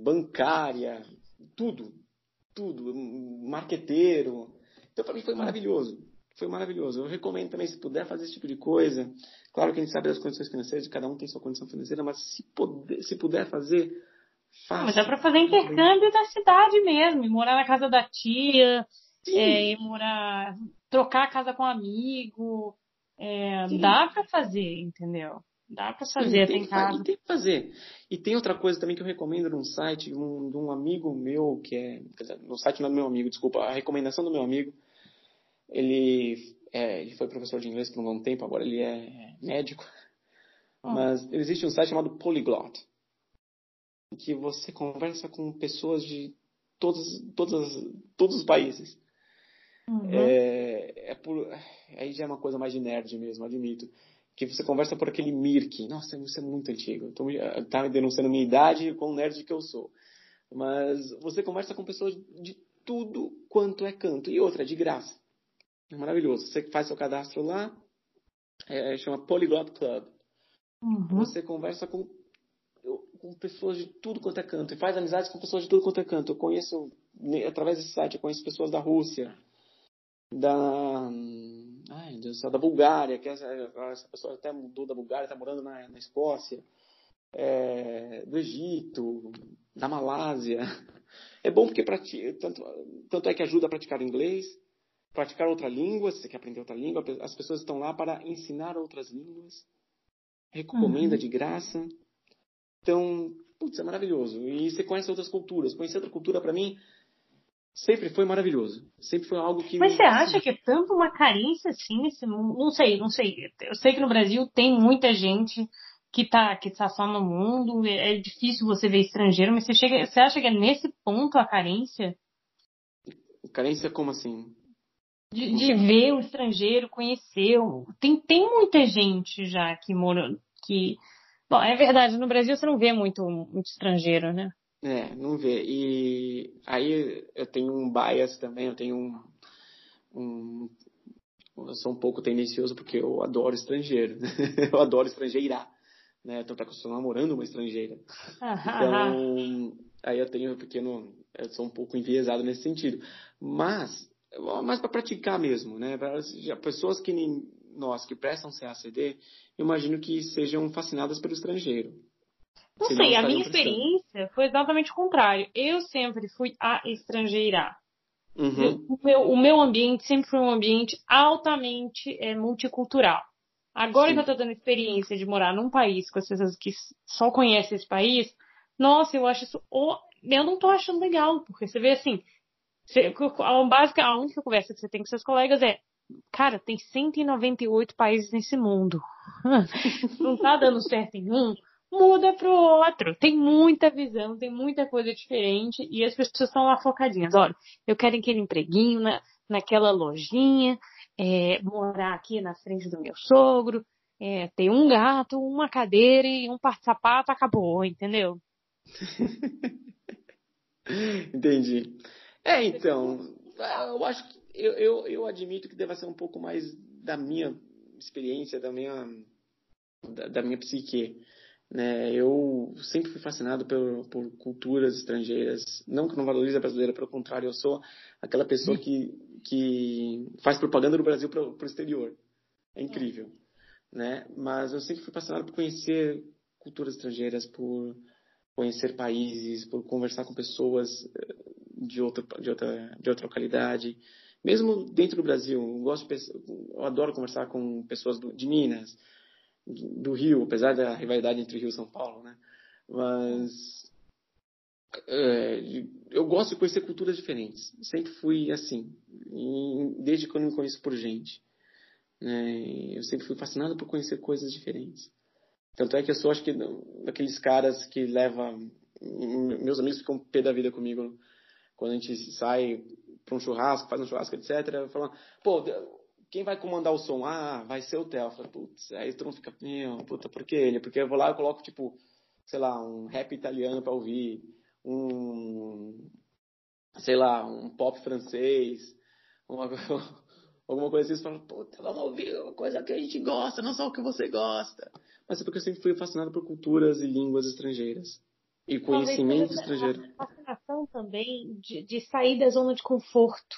bancária, tudo tudo, marqueteiro. Então, para mim foi maravilhoso. Foi maravilhoso. Eu recomendo também, se puder fazer esse tipo de coisa. Claro que a gente sabe das condições financeiras, de cada um tem sua condição financeira, mas se puder, se puder fazer, faça. Mas é para fazer intercâmbio da cidade mesmo, e morar na casa da tia, é, e morar, trocar a casa com um amigo. É, dá para fazer, entendeu? Dá para fazer, tem, tem casa. Tem que fazer. E tem outra coisa também que eu recomendo num site um, de um amigo meu, que é. No site não é do meu amigo, desculpa, a recomendação do meu amigo. Ele, é, ele foi professor de inglês por um bom tempo, agora ele é médico. Ah. Mas existe um site chamado Polyglot, que você conversa com pessoas de todos, todos, todos os países. Uhum. É, é por, aí já é uma coisa mais de nerd mesmo, admito que você conversa por aquele Mirk. Nossa, isso é muito antigo. Então, tá me denunciando minha idade com o nerd que eu sou. Mas você conversa com pessoas de tudo quanto é canto. E outra, de graça. É maravilhoso. Você faz seu cadastro lá, é, chama Polyglot Club. Uhum. Você conversa com, com pessoas de tudo quanto é canto. E faz amizades com pessoas de tudo quanto é canto. Eu conheço, através desse site, eu conheço pessoas da Rússia, da ai, Deus do céu, da Bulgária, que essa, essa pessoa até mudou da Bulgária, está morando na, na Escócia, é, do Egito, da Malásia. É bom porque pratica, tanto, tanto é que ajuda a praticar inglês, praticar outra língua, se você quer aprender outra língua, as pessoas estão lá para ensinar outras línguas, recomenda uhum. de graça. Então, putz, é maravilhoso. E você conhece outras culturas. Conhecer outra cultura, para mim, sempre foi maravilhoso. Sempre foi algo que. Mas você acha que é tanto uma carência assim nesse mundo? Não sei, não sei. Eu sei que no Brasil tem muita gente que está que tá só no mundo, é, é difícil você ver estrangeiro, mas você, chega, você acha que é nesse ponto a carência? Carência como assim? De, de ver o estrangeiro, conhecer. Tem, tem muita gente já que mora. Que... Bom, é verdade, no Brasil você não vê muito, muito estrangeiro, né? É, não vê. E aí eu tenho um bias também, eu tenho um, um eu sou um pouco tendencioso porque eu adoro estrangeiro. eu adoro estrangeira. Né? Tanto é que eu estou namorando uma estrangeira. então, aí eu tenho um pequeno. Eu sou um pouco enviesado nesse sentido. Mas, mais para praticar mesmo, né? Para pessoas que nem nós que prestam CACD, eu imagino que sejam fascinadas pelo estrangeiro. Não sei, a minha experiência foi exatamente o contrário. Eu sempre fui a estrangeira. Uhum. O, meu, o meu ambiente sempre foi um ambiente altamente é, multicultural. Agora Sim. que eu estou dando experiência de morar num país com as pessoas que só conhecem esse país, nossa, eu acho isso. Oh, eu não estou achando legal, porque você vê assim. Você, a, básica, a única conversa que você tem com seus colegas é: Cara, tem 198 países nesse mundo. não tá dando certo em um muda pro outro. Tem muita visão, tem muita coisa diferente e as pessoas estão lá focadinhas. Olha, eu quero aquele empreguinho na, naquela lojinha, é, morar aqui na frente do meu sogro, é, ter um gato, uma cadeira e um par de sapato, acabou, entendeu? Entendi. É, então, eu acho que eu, eu, eu admito que deva ser um pouco mais da minha experiência, da minha, da, da minha psique. Né? Eu sempre fui fascinado por, por culturas estrangeiras. Não que não valorize a brasileira, pelo contrário, eu sou aquela pessoa que, que faz propaganda do Brasil para o exterior. É incrível. Né? Mas eu sempre fui fascinado por conhecer culturas estrangeiras, por conhecer países, por conversar com pessoas eh, de outra, de outra, de outra localidade. Mesmo dentro do Brasil, eu, gosto eu adoro conversar com pessoas de Minas, do Rio, apesar da rivalidade entre Rio e São Paulo, né? Mas é, eu gosto de conhecer culturas diferentes. Sempre fui assim, desde quando me conheço por gente. Né? Eu sempre fui fascinado por conhecer coisas diferentes. Tanto é que eu sou, acho que, daqueles caras que levam. Meus amigos ficam pé da vida comigo quando a gente sai para um churrasco, faz um churrasco, etc. Falando, pô, quem vai comandar o som? Ah, vai ser o Theo. Falo, putz, aí todo mundo fica, meu, puta, por que ele? Porque eu vou lá e coloco, tipo, sei lá, um rap italiano para ouvir, um, sei lá, um pop francês, uma, alguma coisa assim. Você fala, puta, vamos ouvir uma coisa que a gente gosta, não só o que você gosta. Mas é porque eu sempre fui fascinado por culturas e línguas estrangeiras. E conhecimento estrangeiro. Fascinação também de, de sair da zona de conforto.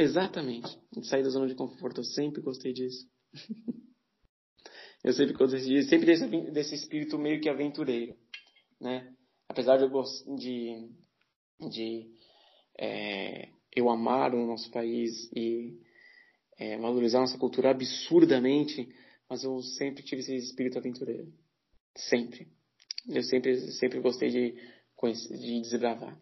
Exatamente. Sair da zona de conforto. Eu sempre gostei disso. eu sempre gostei disso. Sempre desse, desse espírito meio que aventureiro. Né? Apesar de eu, de, de é, eu amar o nosso país e é, valorizar nossa cultura absurdamente, mas eu sempre tive esse espírito aventureiro. Sempre. Eu sempre, sempre gostei de, de desbravar.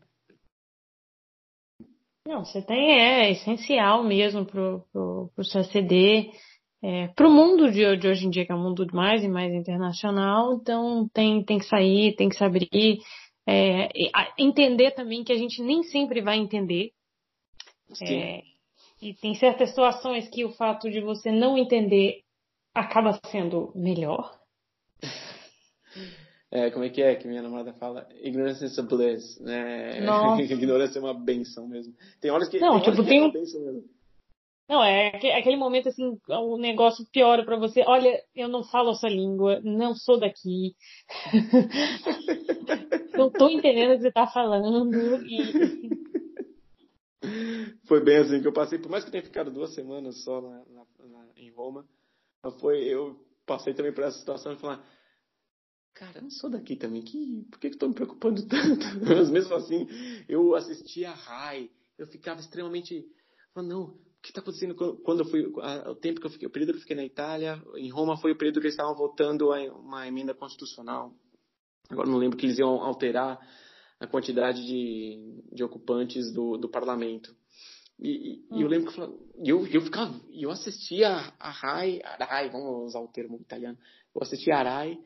Não, você tem, é, é essencial mesmo pro, pro, pro seu CD, é, pro mundo de, de hoje em dia, que é um mundo mais e mais internacional, então tem, tem que sair, tem que se abrir, é, entender também que a gente nem sempre vai entender. É, e tem certas situações que o fato de você não entender acaba sendo melhor. É, como é que é que minha namorada fala? Ignorance is a bliss, né? Ignorância é uma benção mesmo. Tem horas que, não, tem tipo, tem é um... uma benção mesmo. Não, é aquele momento assim, o negócio piora para você. Olha, eu não falo essa língua, não sou daqui. não tô entendendo o que você tá falando. E... Foi bem assim que eu passei, por mais que eu tenha ficado duas semanas só na, na, na, em Roma, foi, eu passei também por essa situação de falar, cara, eu não sou daqui também, que, por que, que estou me preocupando tanto? Mas mesmo assim, eu assistia a Rai, eu ficava extremamente, falando, não, o que está acontecendo quando eu fui, o tempo que eu fiquei, o período que eu fiquei na Itália, em Roma foi o período que eles estavam votando uma emenda constitucional. Agora não lembro que eles iam alterar a quantidade de, de ocupantes do, do parlamento. E, hum. e, eu hum. lembro que eu, eu ficava, eu assistia a Rai, a Rai, vamos usar o termo italiano, eu assistia a Rai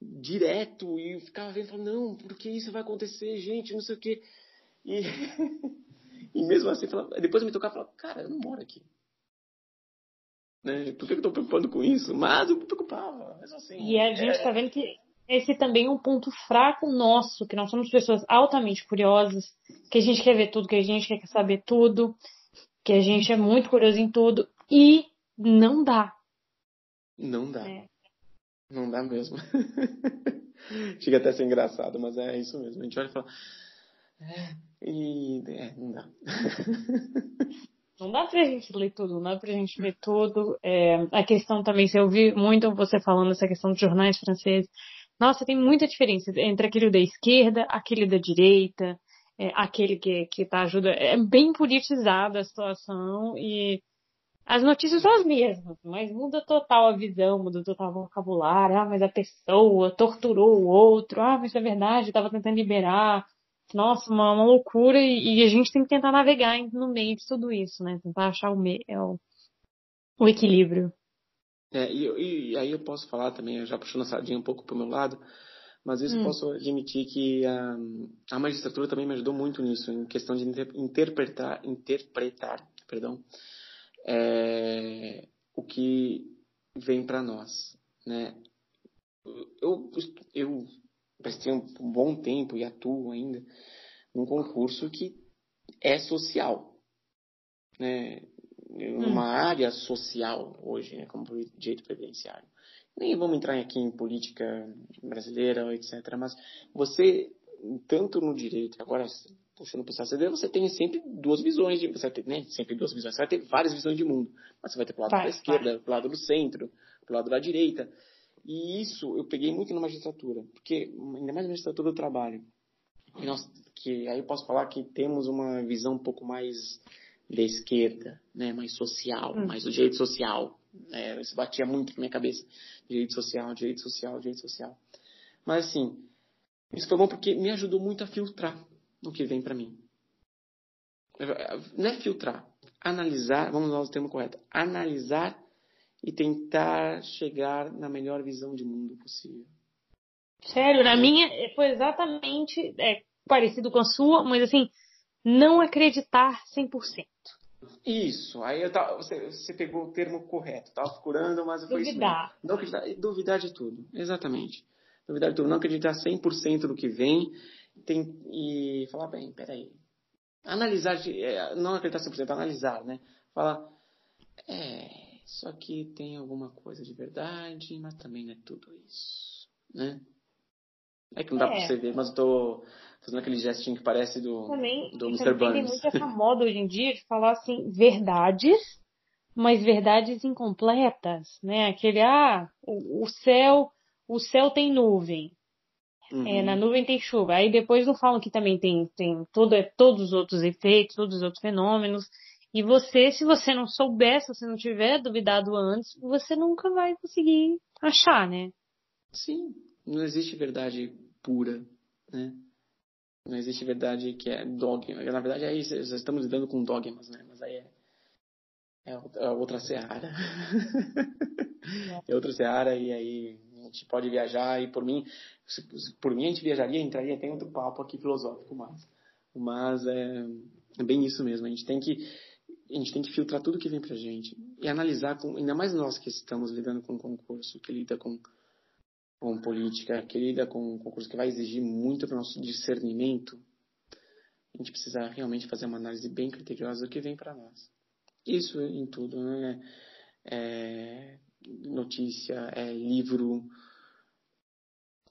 direto e eu ficava vendo, falando, não, por que isso vai acontecer, gente, não sei o quê. E, e mesmo assim, falava, depois eu me tocava e falava, cara, eu não moro aqui. Né? Por que eu estou preocupando com isso? Mas eu me preocupava, mas assim. E a gente está é... vendo que esse também é um ponto fraco nosso, que nós somos pessoas altamente curiosas, que a gente quer ver tudo, que a gente quer saber tudo, que a gente é muito curioso em tudo, e não dá. Não dá. É. Não dá mesmo. Chega até a ser engraçado, mas é isso mesmo. A gente olha e fala. É, e. É, não dá. Não dá pra gente ler tudo, não dá pra gente ver tudo. É, a questão também, se eu ouvi muito você falando essa questão dos jornais franceses, nossa, tem muita diferença entre aquele da esquerda, aquele da direita, é, aquele que, que tá ajuda. É bem politizada a situação e as notícias são as mesmas, mas muda total a visão, muda total o vocabulário. Ah, mas a pessoa torturou o outro. Ah, mas é verdade, estava tentando liberar. Nossa, uma, uma loucura e, e, a gente tem que tentar navegar no meio de tudo isso, né? Tentar achar o, meio, é o, o equilíbrio. É, e, e, aí eu posso falar também, já puxando a sardinha um pouco para o meu lado, mas isso hum. posso admitir que a, a magistratura também me ajudou muito nisso, em questão de inter, interpretar, interpretar, perdão, é, o que vem para nós, né? Eu, eu prestei um bom tempo e atuo ainda num concurso que é social, né? numa hum. área social hoje, né, como direito previdenciário. Nem vamos entrar aqui em política brasileira, etc. Mas você, tanto no direito, agora puxando para o CACD, você tem sempre duas visões, de, você vai ter né, sempre duas visões, você vai ter várias visões de mundo. Mas você vai ter para o lado vai, da esquerda, para o lado do centro, para o lado da direita. E isso eu peguei muito na magistratura, porque ainda mais na magistratura do trabalho. E nós, que aí eu posso falar que temos uma visão um pouco mais da esquerda, né, mais social, hum. mais o direito social. É, isso batia muito na minha cabeça. Direito social, direito social, direito social. Mas assim, isso foi bom porque me ajudou muito a filtrar o que vem para mim. Não é filtrar, analisar, vamos usar o termo correto, analisar e tentar chegar na melhor visão de mundo possível. Sério, na minha foi exatamente é, parecido com a sua, mas assim, não acreditar 100%. Isso, aí eu tava, você, você pegou o termo correto, estava procurando, mas foi duvidar. isso. Não acreditar, duvidar de tudo, exatamente. Duvidar de tudo, não acreditar 100% do que vem tem, e falar, bem, peraí. Analisar, é, não acreditar 100%, analisar, né? Falar, é, isso aqui tem alguma coisa de verdade, mas também não é tudo isso, né? É que não dá é. pra você ver, mas eu tô fazendo aquele gestinho que parece do, também, do Mr. Burns. Tem muito essa moda hoje em dia de falar assim, verdades, mas verdades incompletas, né? Aquele, ah, o, o céu, o céu tem nuvem. Uhum. É, na nuvem tem chuva. Aí depois não falam que também tem, tem todo, é, todos os outros efeitos, todos os outros fenômenos. E você, se você não souber, se você não tiver duvidado antes, você nunca vai conseguir achar, né? Sim, não existe verdade pura, né? Não existe verdade que é dogma. Na verdade, aí já estamos lidando com dogmas, né? Mas aí é, é, é outra seara. é outra seara e aí gente pode viajar e por mim, por mim a gente viajaria, entraria até outro papo aqui filosófico, mas, mas é, é bem isso mesmo. A gente tem que a gente tem que filtrar tudo que vem pra gente e analisar com, ainda mais nós que estamos lidando com concurso, que lida com com política, que lida com um concurso que vai exigir muito do nosso discernimento, a gente precisa realmente fazer uma análise bem criteriosa do que vem para nós. Isso em tudo, né? É notícia, é livro,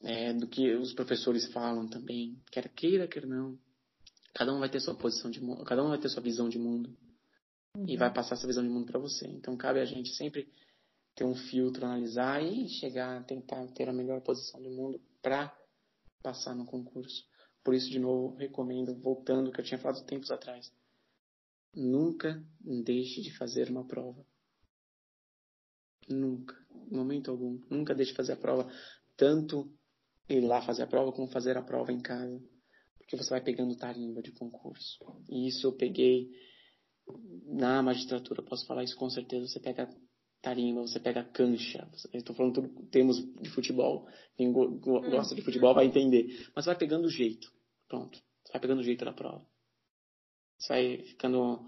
é do que os professores falam também, quer queira, quer não. Cada um vai ter sua posição de mundo, cada um vai ter sua visão de mundo uhum. e vai passar essa visão de mundo para você. Então cabe a gente sempre ter um filtro, analisar e chegar, tentar ter a melhor posição do mundo para passar no concurso. Por isso, de novo, recomendo, voltando que eu tinha falado tempos atrás, nunca deixe de fazer uma prova. Nunca, em momento algum, nunca deixe de fazer a prova, tanto ir lá fazer a prova como fazer a prova em casa, porque você vai pegando tarimba de concurso. E isso eu peguei na magistratura, posso falar isso com certeza, você pega tarimba, você pega cancha. Estou falando tudo termos de futebol. Quem hum. gosta de futebol vai entender. Mas você vai pegando o jeito. Pronto. Você vai pegando o jeito da prova. Você vai ficando.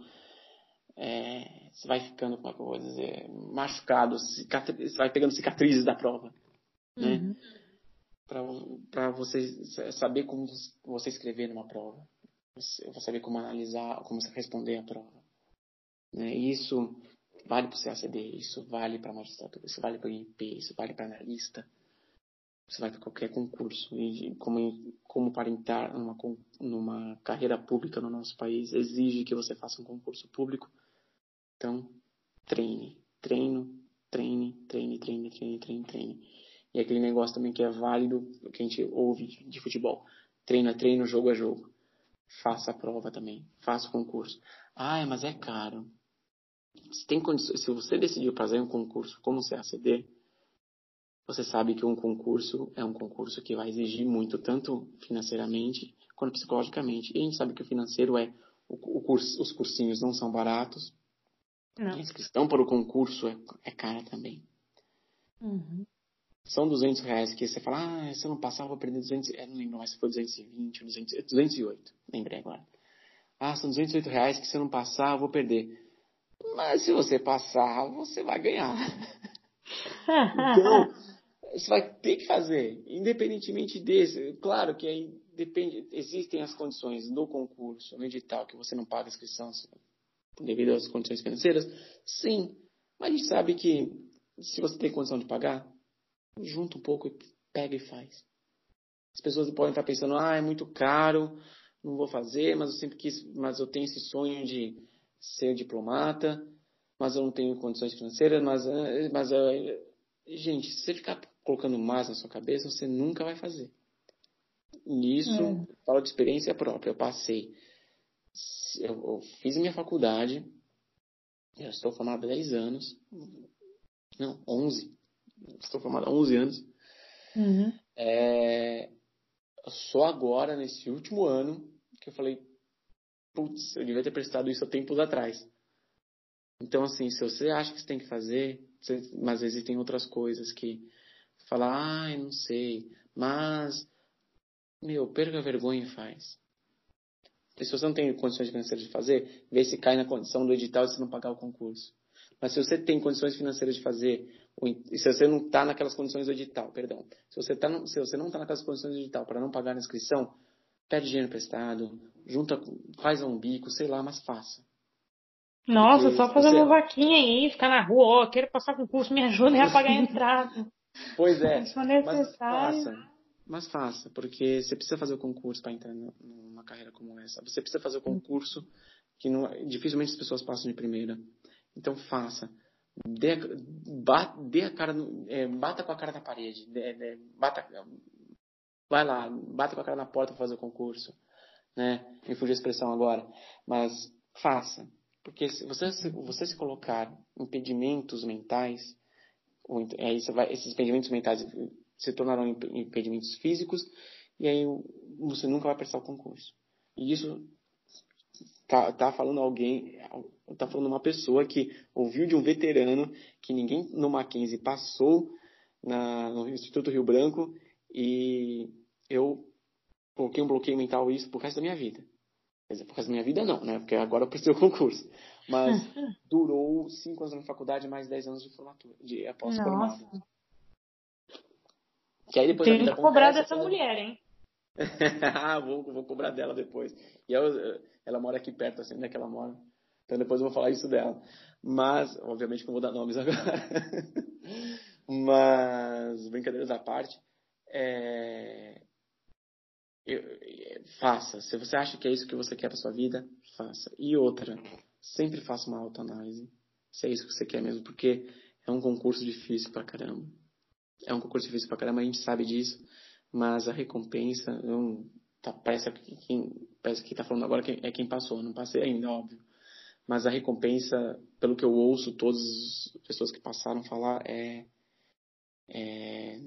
É, você vai ficando, como é que eu vou dizer, machucado, você vai pegando cicatrizes da prova. Né? Uhum. Para você saber como você escrever numa prova. Você vai saber como analisar, como responder a prova. Né? Isso vale para o CACD, isso vale para a magistratura, isso vale para o IP, isso vale para analista, isso vale para qualquer concurso. E como, como para entrar numa, numa carreira pública no nosso país, exige que você faça um concurso público. Então, treine, treino, treine, treine, treine, treine, treine, treine. E aquele negócio também que é válido, que a gente ouve de futebol. Treino é treino, jogo é jogo. Faça a prova também, faça o concurso. Ah, mas é caro. Se, tem condições, se você decidiu fazer um concurso como CACD, você sabe que um concurso é um concurso que vai exigir muito, tanto financeiramente quanto psicologicamente. E a gente sabe que o financeiro é. O, o curso, os cursinhos não são baratos. Não. A inscrição para o concurso é, é cara também. Uhum. São 200 reais que você fala, ah, se eu não passar, eu vou perder 200. Eu não lembro mais se foi 220 ou 208. Lembrei agora. Ah, são 208 reais que se eu não passar, eu vou perder. Mas se você passar, você vai ganhar. então, você vai ter que fazer, independentemente desse. Claro que aí depende, existem as condições no concurso, no edital, que você não paga inscrição, devido às condições financeiras? Sim. Mas a gente sabe que se você tem condição de pagar, junta um pouco e pega e faz. As pessoas podem estar pensando, ah, é muito caro, não vou fazer, mas eu sempre quis, mas eu tenho esse sonho de ser diplomata, mas eu não tenho condições financeiras, mas, eh, mas eh, gente, se você ficar colocando mais na sua cabeça, você nunca vai fazer. E isso, é. falo de experiência própria, eu passei, eu, eu fiz minha faculdade, eu estou formado há 10 anos, não, 11, estou formado há 11 anos, uhum. é, só agora, nesse último ano, que eu falei, putz, eu devia ter prestado isso há tempos atrás. Então, assim, se você acha que você tem que fazer, você, mas existem outras coisas que falar, ai, ah, não sei, mas, meu, perca a vergonha e faz. E se você não tem condições financeiras de fazer, vê se cai na condição do edital e se não pagar o concurso. Mas se você tem condições financeiras de fazer, se você não está naquelas condições do edital, perdão, se você, tá, se você não está naquelas condições do edital para não pagar a inscrição, pede dinheiro emprestado, junta, faz um bico, sei lá, mas faça. Nossa, Porque só fazer você... uma vaquinha aí, ficar na rua, ó, quero passar concurso, me ajuda a pagar a entrada. Pois é, mas faça, mas faça, porque você precisa fazer o concurso para entrar numa carreira como essa. Você precisa fazer o concurso que não, dificilmente as pessoas passam de primeira. Então faça. Dê, bate, dê a cara no, é, bata com a cara na parede. Dê, dê, bata, vai lá, bata com a cara na porta para fazer o concurso. Né? Me fugiu a expressão agora. Mas faça. Porque se você, se você se colocar impedimentos mentais, aí vai, esses impedimentos mentais se tornarão impedimentos físicos e aí você nunca vai prestar o concurso. E isso tá, tá falando alguém, tá falando uma pessoa que ouviu de um veterano que ninguém no Mackenzie passou na, no Instituto Rio Branco e eu coloquei um bloqueio mental isso por resto da minha vida. Quer dizer, por resto da minha vida não, né? Porque agora eu prestei o concurso. Mas durou cinco anos na faculdade mais dez anos de formatura, de após formado. Que aí depois Tem que cobrar dessa mulher, hein? ah, vou, vou cobrar dela depois. E eu, ela mora aqui perto, assim, onde é que ela mora. Então depois eu vou falar isso dela. Mas, obviamente que eu vou dar nomes agora. Mas, brincadeiras à parte, é... Eu, faça. Se você acha que é isso que você quer para sua vida, faça. E outra, sempre faça uma autoanálise. Se é isso que você quer mesmo, porque é um concurso difícil pra caramba. É um concurso difícil pra caramba, a gente sabe disso mas a recompensa, eu, tá, parece, que quem, parece que está falando agora é quem passou, não passei ainda, óbvio. Mas a recompensa, pelo que eu ouço todas as pessoas que passaram falar, é, é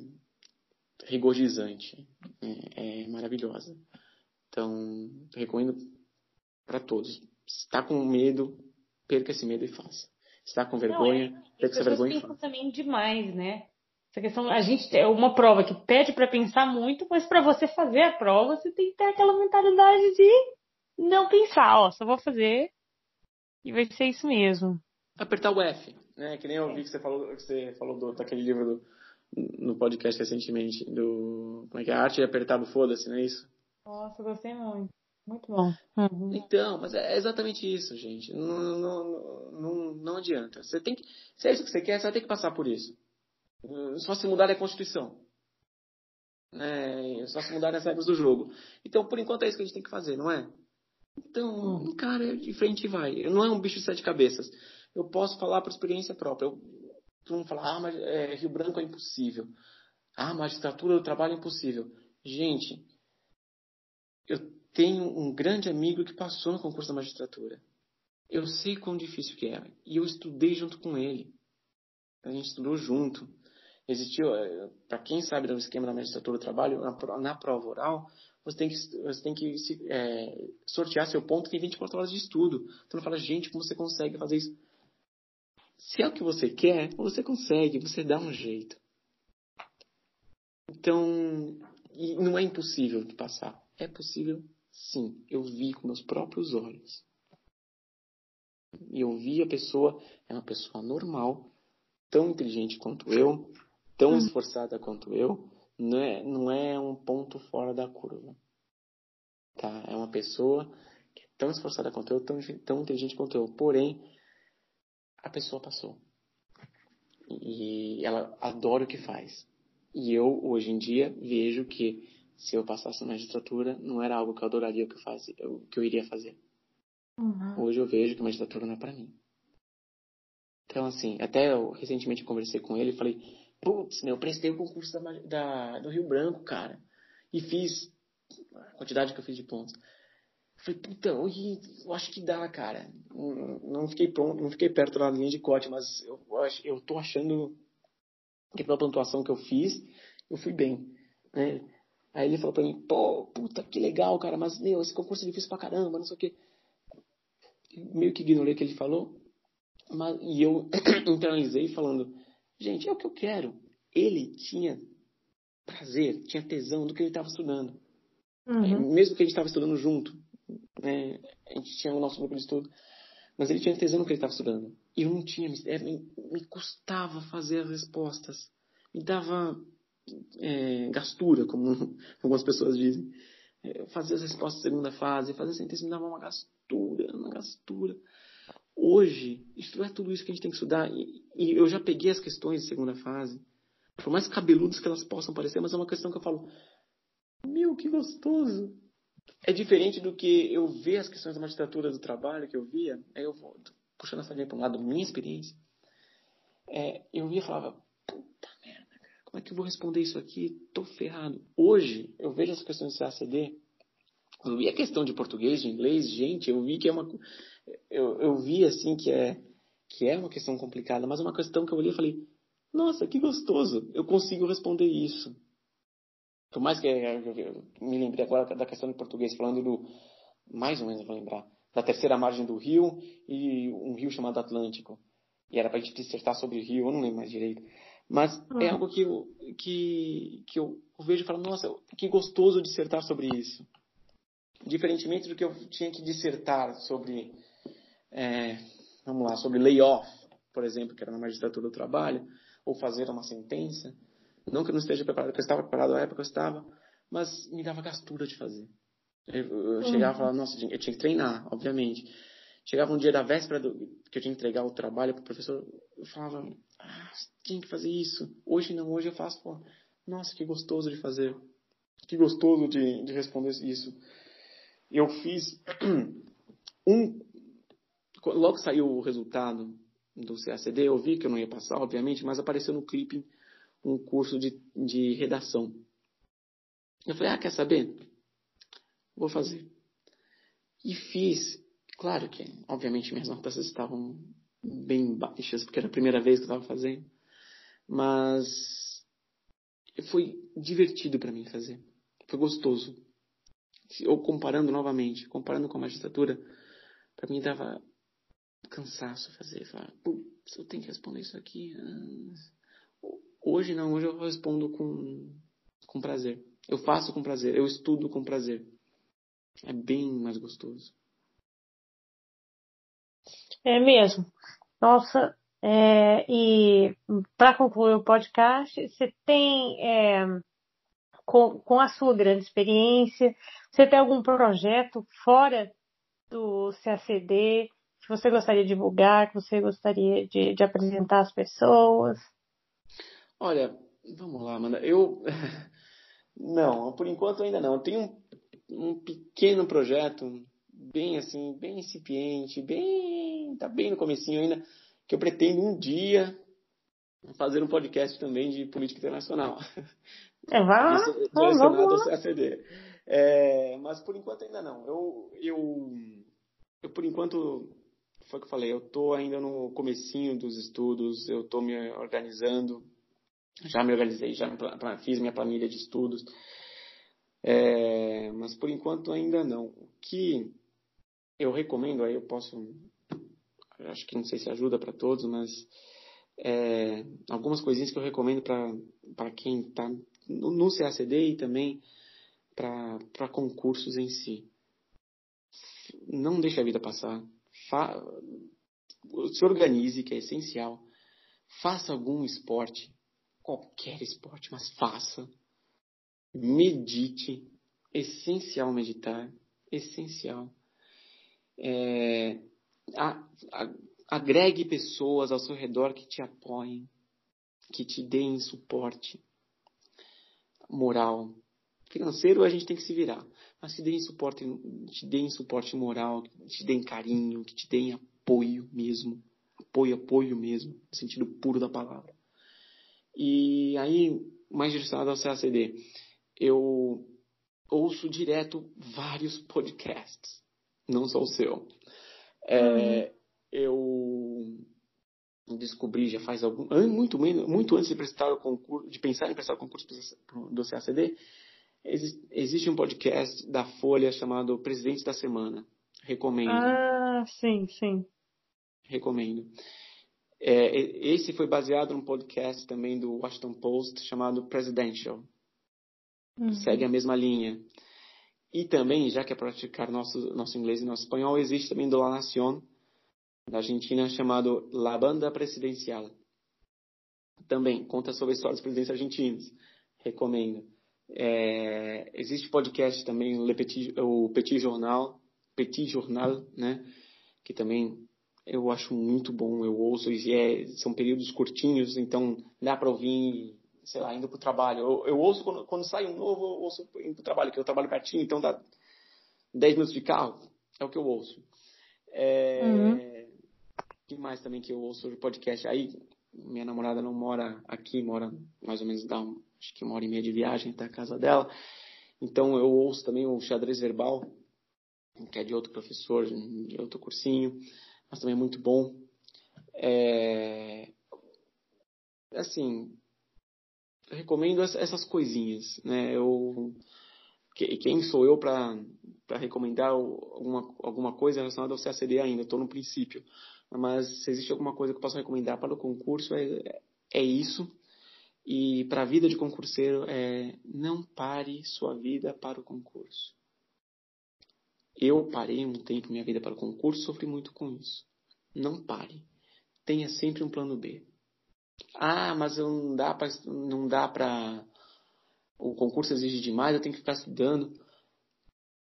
regozijante, é, é maravilhosa. Então, recomendo para todos. Se está com medo, perca esse medo e faça. Se está com vergonha, não, é, perca essa vergonha e faça. também demais, né? Essa questão, a gente é uma prova que pede para pensar muito, mas para você fazer a prova, você tem que ter aquela mentalidade de não pensar, ó, só vou fazer e vai ser isso mesmo. Apertar o F, né? Que nem eu vi que você falou, que você falou do, daquele livro do, no podcast recentemente, do. Como é que é? A arte de apertar o foda-se, não é isso? Nossa, gostei muito. Muito bom. Uhum. Então, mas é exatamente isso, gente. Não, não, não, não adianta. Você tem que, se é isso que você quer, você vai ter que passar por isso. Só se mudar a Constituição. É, só se mudar as regras do jogo. Então, por enquanto, é isso que a gente tem que fazer, não é? Então, cara, de frente vai. Não é um bicho de sete cabeças. Eu posso falar por experiência própria. Eu, todo mundo fala, ah, mas é, Rio Branco é impossível. Ah, magistratura, o trabalho é impossível. Gente, eu tenho um grande amigo que passou no concurso da magistratura. Eu sei quão difícil que é. E eu estudei junto com ele. A gente estudou junto existiu, eh, para quem sabe do esquema da magistratura do trabalho, na, prova oral, você tem que, você tem que é, sortear seu ponto tem 24 horas de estudo. Então não fala, gente, como você consegue fazer isso? Se é o que você quer, você consegue, você dá um jeito. Então, não é impossível de passar. É possível, sim. Eu vi com meus próprios olhos. E eu vi a pessoa, é uma pessoa normal, tão inteligente quanto eu, tão hum. esforçada quanto eu, não é, não é um ponto fora da curva. Tá? É uma pessoa que é tão esforçada quanto eu, tão, tão inteligente quanto eu. Porém, a pessoa passou. E ela adora o que faz. E eu, hoje em dia, vejo que se eu passasse na magistratura, não era algo que eu adoraria que eu, fazia, que eu iria fazer. Uhum. Hoje eu vejo que a magistratura não é para mim. Então, assim, até eu, recentemente eu conversei com ele e falei, putz, eu prestei o concurso da, da, do Rio Branco, cara. E fiz a quantidade que eu fiz de pontos. Falei, puta, hoje eu acho que dá, cara. Não fiquei pronto, não fiquei perto da linha de corte, mas eu, eu tô achando que pela pontuação que eu fiz, eu fui bem, né? Aí ele falou pra mim, pô, puta, que legal, cara, mas, meu, esse concurso é difícil pra caramba, não sei o quê. Meio que ignorei o que ele falou, mas, e eu internalizei falando, gente, é o que eu quero. Ele tinha prazer, tinha tesão do que ele estava estudando. Uhum. Mesmo que a gente estava estudando junto, né? A gente tinha o nosso grupo de estudo. Mas ele tinha tesão no que ele estava estudando. E eu não tinha, é, me, me custava fazer as respostas. Me dava é, gastura, como algumas pessoas dizem. É, fazer as respostas da segunda fase, fazer a sentença me dava uma gastura, uma gastura. Hoje, estudar tudo isso que a gente tem que estudar, e, e eu já peguei as questões de segunda fase, por mais cabeludas que elas possam parecer, mas é uma questão que eu falo, meu, que gostoso! é diferente do que eu ver as questões da magistratura do trabalho que eu via, aí eu vou puxando essa linha para um lado, minha experiência, é, eu via e falava, puta merda, cara, como é que eu vou responder isso aqui? Tô ferrado. Hoje, eu vejo as questões do CACD, eu vi a questão de português, de inglês, gente, eu vi que é uma, eu, eu vi assim que é, que é uma questão complicada, mas é uma questão que eu olhei e falei, nossa, que gostoso, eu consigo responder isso. Por mais que eu me lembrei agora da questão do português, falando do, mais ou menos vou lembrar, da terceira margem do rio e um rio chamado Atlântico. E era para a gente dissertar sobre o rio, eu não lembro mais direito. Mas uhum. é algo que eu, que, que eu vejo e falo, nossa, que gostoso dissertar sobre isso. Diferentemente do que eu tinha que dissertar sobre, é, vamos lá, sobre layoff, por exemplo, que era na magistratura do trabalho, ou fazer uma sentença. Não que eu não esteja preparado, porque eu estava preparado na época, eu estava, mas me dava gastura de fazer. Eu, eu chegava e falava, nossa, eu tinha que treinar, obviamente. Chegava um dia da véspera do, que eu tinha que entregar o trabalho para o professor, eu falava, ah, tinha que fazer isso. Hoje não, hoje eu faço, pô, nossa, que gostoso de fazer. Que gostoso de, de responder isso. Eu fiz um. Logo saiu o resultado do CACD, eu vi que eu não ia passar, obviamente, mas apareceu no clipe um curso de, de redação. Eu falei, ah, quer saber? Vou fazer. E fiz. Claro que, obviamente, minhas notas estavam bem baixas, porque era a primeira vez que eu estava fazendo. Mas foi divertido para mim fazer. Foi gostoso. Ou comparando novamente, comparando com a magistratura, para mim dava cansaço fazer. Falar, putz, eu tenho que responder isso aqui. Ah, Hoje não, hoje eu respondo com, com prazer. Eu faço com prazer, eu estudo com prazer. É bem mais gostoso. É mesmo. Nossa, é, e para concluir o podcast, você tem, é, com, com a sua grande experiência, você tem algum projeto fora do CACD que você gostaria de divulgar, que você gostaria de, de apresentar às pessoas? Olha, vamos lá, Amanda. Eu. Não, por enquanto ainda não. Eu tenho um, um pequeno projeto, bem assim, bem incipiente, bem. tá bem no comecinho ainda, que eu pretendo um dia fazer um podcast também de política internacional. É, lá. Direcionado ao CACD. É, mas por enquanto ainda não. Eu, eu, eu por enquanto, foi o que eu falei, eu estou ainda no comecinho dos estudos, eu estou me organizando, já me organizei, já fiz minha planilha de estudos, é, mas por enquanto ainda não. O que eu recomendo, aí eu posso, acho que não sei se ajuda para todos, mas é, algumas coisinhas que eu recomendo para quem está no, no CACD e também para concursos em si. Não deixe a vida passar. Fa se organize, que é essencial. Faça algum esporte qualquer esporte, mas faça. Medite. Essencial meditar. Essencial. É, a, a, agregue pessoas ao seu redor que te apoiem, que te deem suporte moral. Financeiro a gente tem que se virar, mas te deem suporte, te deem suporte moral, te deem carinho, que te deem apoio mesmo, apoio, apoio mesmo, no sentido puro da palavra. E aí, mais direcionado ao CACD, eu ouço direto vários podcasts, não só o seu. É, uhum. Eu descobri já faz algum muito muito antes de prestar o concurso, de pensar em prestar o concurso do CACD, existe um podcast da Folha chamado Presidente da Semana. Recomendo. Ah, sim, sim. Recomendo. É, esse foi baseado num podcast também do Washington Post chamado Presidential. Uhum. Segue a mesma linha. E também, já que é praticar nosso, nosso inglês e nosso espanhol, existe também do La Nación, da Argentina, chamado La Banda Presidencial. Também conta sobre a história dos presidentes argentinos. Recomendo. É, existe podcast também, o Petit, o Petit Jornal, Petit Jornal, né? Que também eu acho muito bom, eu ouço, e é, são períodos curtinhos, então dá para ouvir, sei lá, indo para o trabalho. Eu, eu ouço quando, quando, sai um novo, eu ouço indo para o trabalho, que eu trabalho pertinho, então dá 10 minutos de carro, é o que eu ouço. É, uhum. que mais também que eu ouço de podcast? Aí, minha namorada não mora aqui, mora mais ou menos, dá um, acho que uma hora e meia de viagem até a casa dela, então eu ouço também o xadrez verbal, que é de outro professor, de outro cursinho mas também é muito bom. É, assim, recomendo essas coisinhas, né? Eu, quem sou eu para recomendar alguma, alguma coisa relacionada ao CACD ainda? Estou no princípio. Mas se existe alguma coisa que eu possa recomendar para o concurso, é, é isso. E para a vida de concurseiro, é não pare sua vida para o concurso. Eu parei um tempo minha vida para o concurso, sofri muito com isso. Não pare. Tenha sempre um plano B. Ah, mas não dá para não dá para o concurso exige demais, eu tenho que ficar estudando.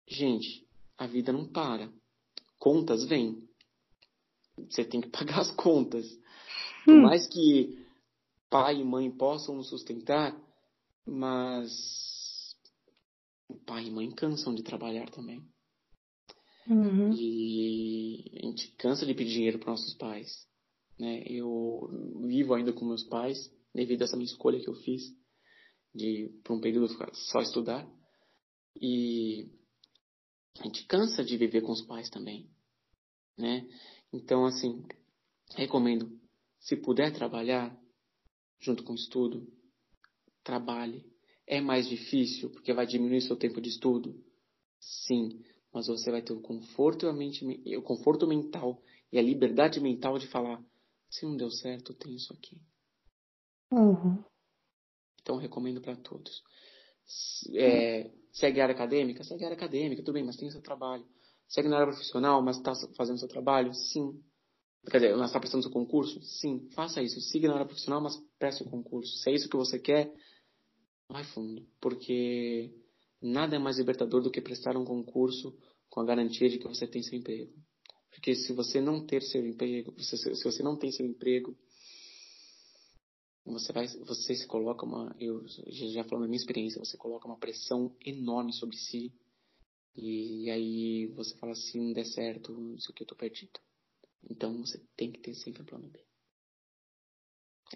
Gente, a vida não para. Contas vêm. Você tem que pagar as contas. Por hum. mais que pai e mãe possam nos sustentar, mas o pai e mãe cansam de trabalhar também. Uhum. E a gente cansa de pedir dinheiro para nossos pais. Né? Eu vivo ainda com meus pais devido a essa minha escolha que eu fiz de por um período só estudar. E a gente cansa de viver com os pais também, né? Então assim, recomendo, se puder trabalhar junto com o estudo, trabalhe. É mais difícil porque vai diminuir seu tempo de estudo? Sim, mas você vai ter o conforto, a mente, o conforto mental e a liberdade mental de falar: se não deu certo, tem isso aqui. Uhum. Então, recomendo para todos. É, segue a área acadêmica? Segue a área acadêmica, tudo bem, mas tem seu trabalho. Segue na área profissional, mas está fazendo seu trabalho? Sim. Quer dizer, mas está prestando seu concurso? Sim. Faça isso. Siga na área profissional, mas preste o concurso. Se é isso que você quer, vai fundo. Porque nada é mais libertador do que prestar um concurso com a garantia de que você tem seu emprego. Porque se você não ter seu emprego, se, você não tem seu emprego, você vai, você se coloca uma, eu já falando da minha experiência, você coloca uma pressão enorme sobre si e, aí você fala assim, não der certo, isso aqui eu tô perdido. Então você tem que ter sempre um plano B.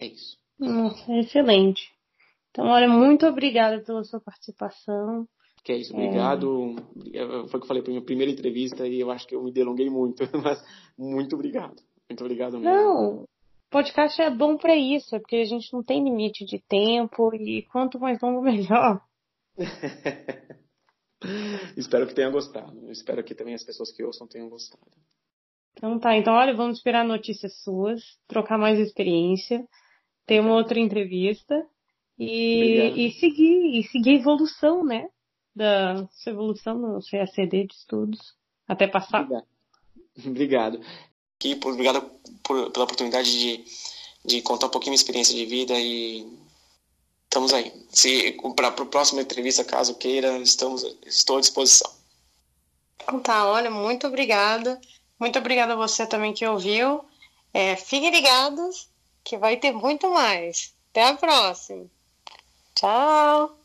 É isso. Nossa, excelente. Então, olha, muito obrigada pela sua participação. Que é isso, obrigado. É. Foi o que eu falei para minha primeira entrevista e eu acho que eu me delonguei muito, mas muito obrigado. Muito obrigado mesmo. Não, podcast é bom para isso, é porque a gente não tem limite de tempo e quanto mais longo, melhor. Espero que tenha gostado. Espero que também as pessoas que ouçam tenham gostado. Então tá, então olha, vamos esperar notícias suas, trocar mais experiência, ter uma outra entrevista e, e seguir, e seguir a evolução, né? Da sua evolução no CACD de estudos, até passar. Obrigado. Obrigado. E por, obrigado por, pela oportunidade de, de contar um pouquinho minha experiência de vida e estamos aí. Se para a próxima entrevista, caso queira, estamos, estou à disposição. Então tá, olha, muito obrigada. Muito obrigada a você também que ouviu. É, fiquem ligados que vai ter muito mais. Até a próxima. Tchau!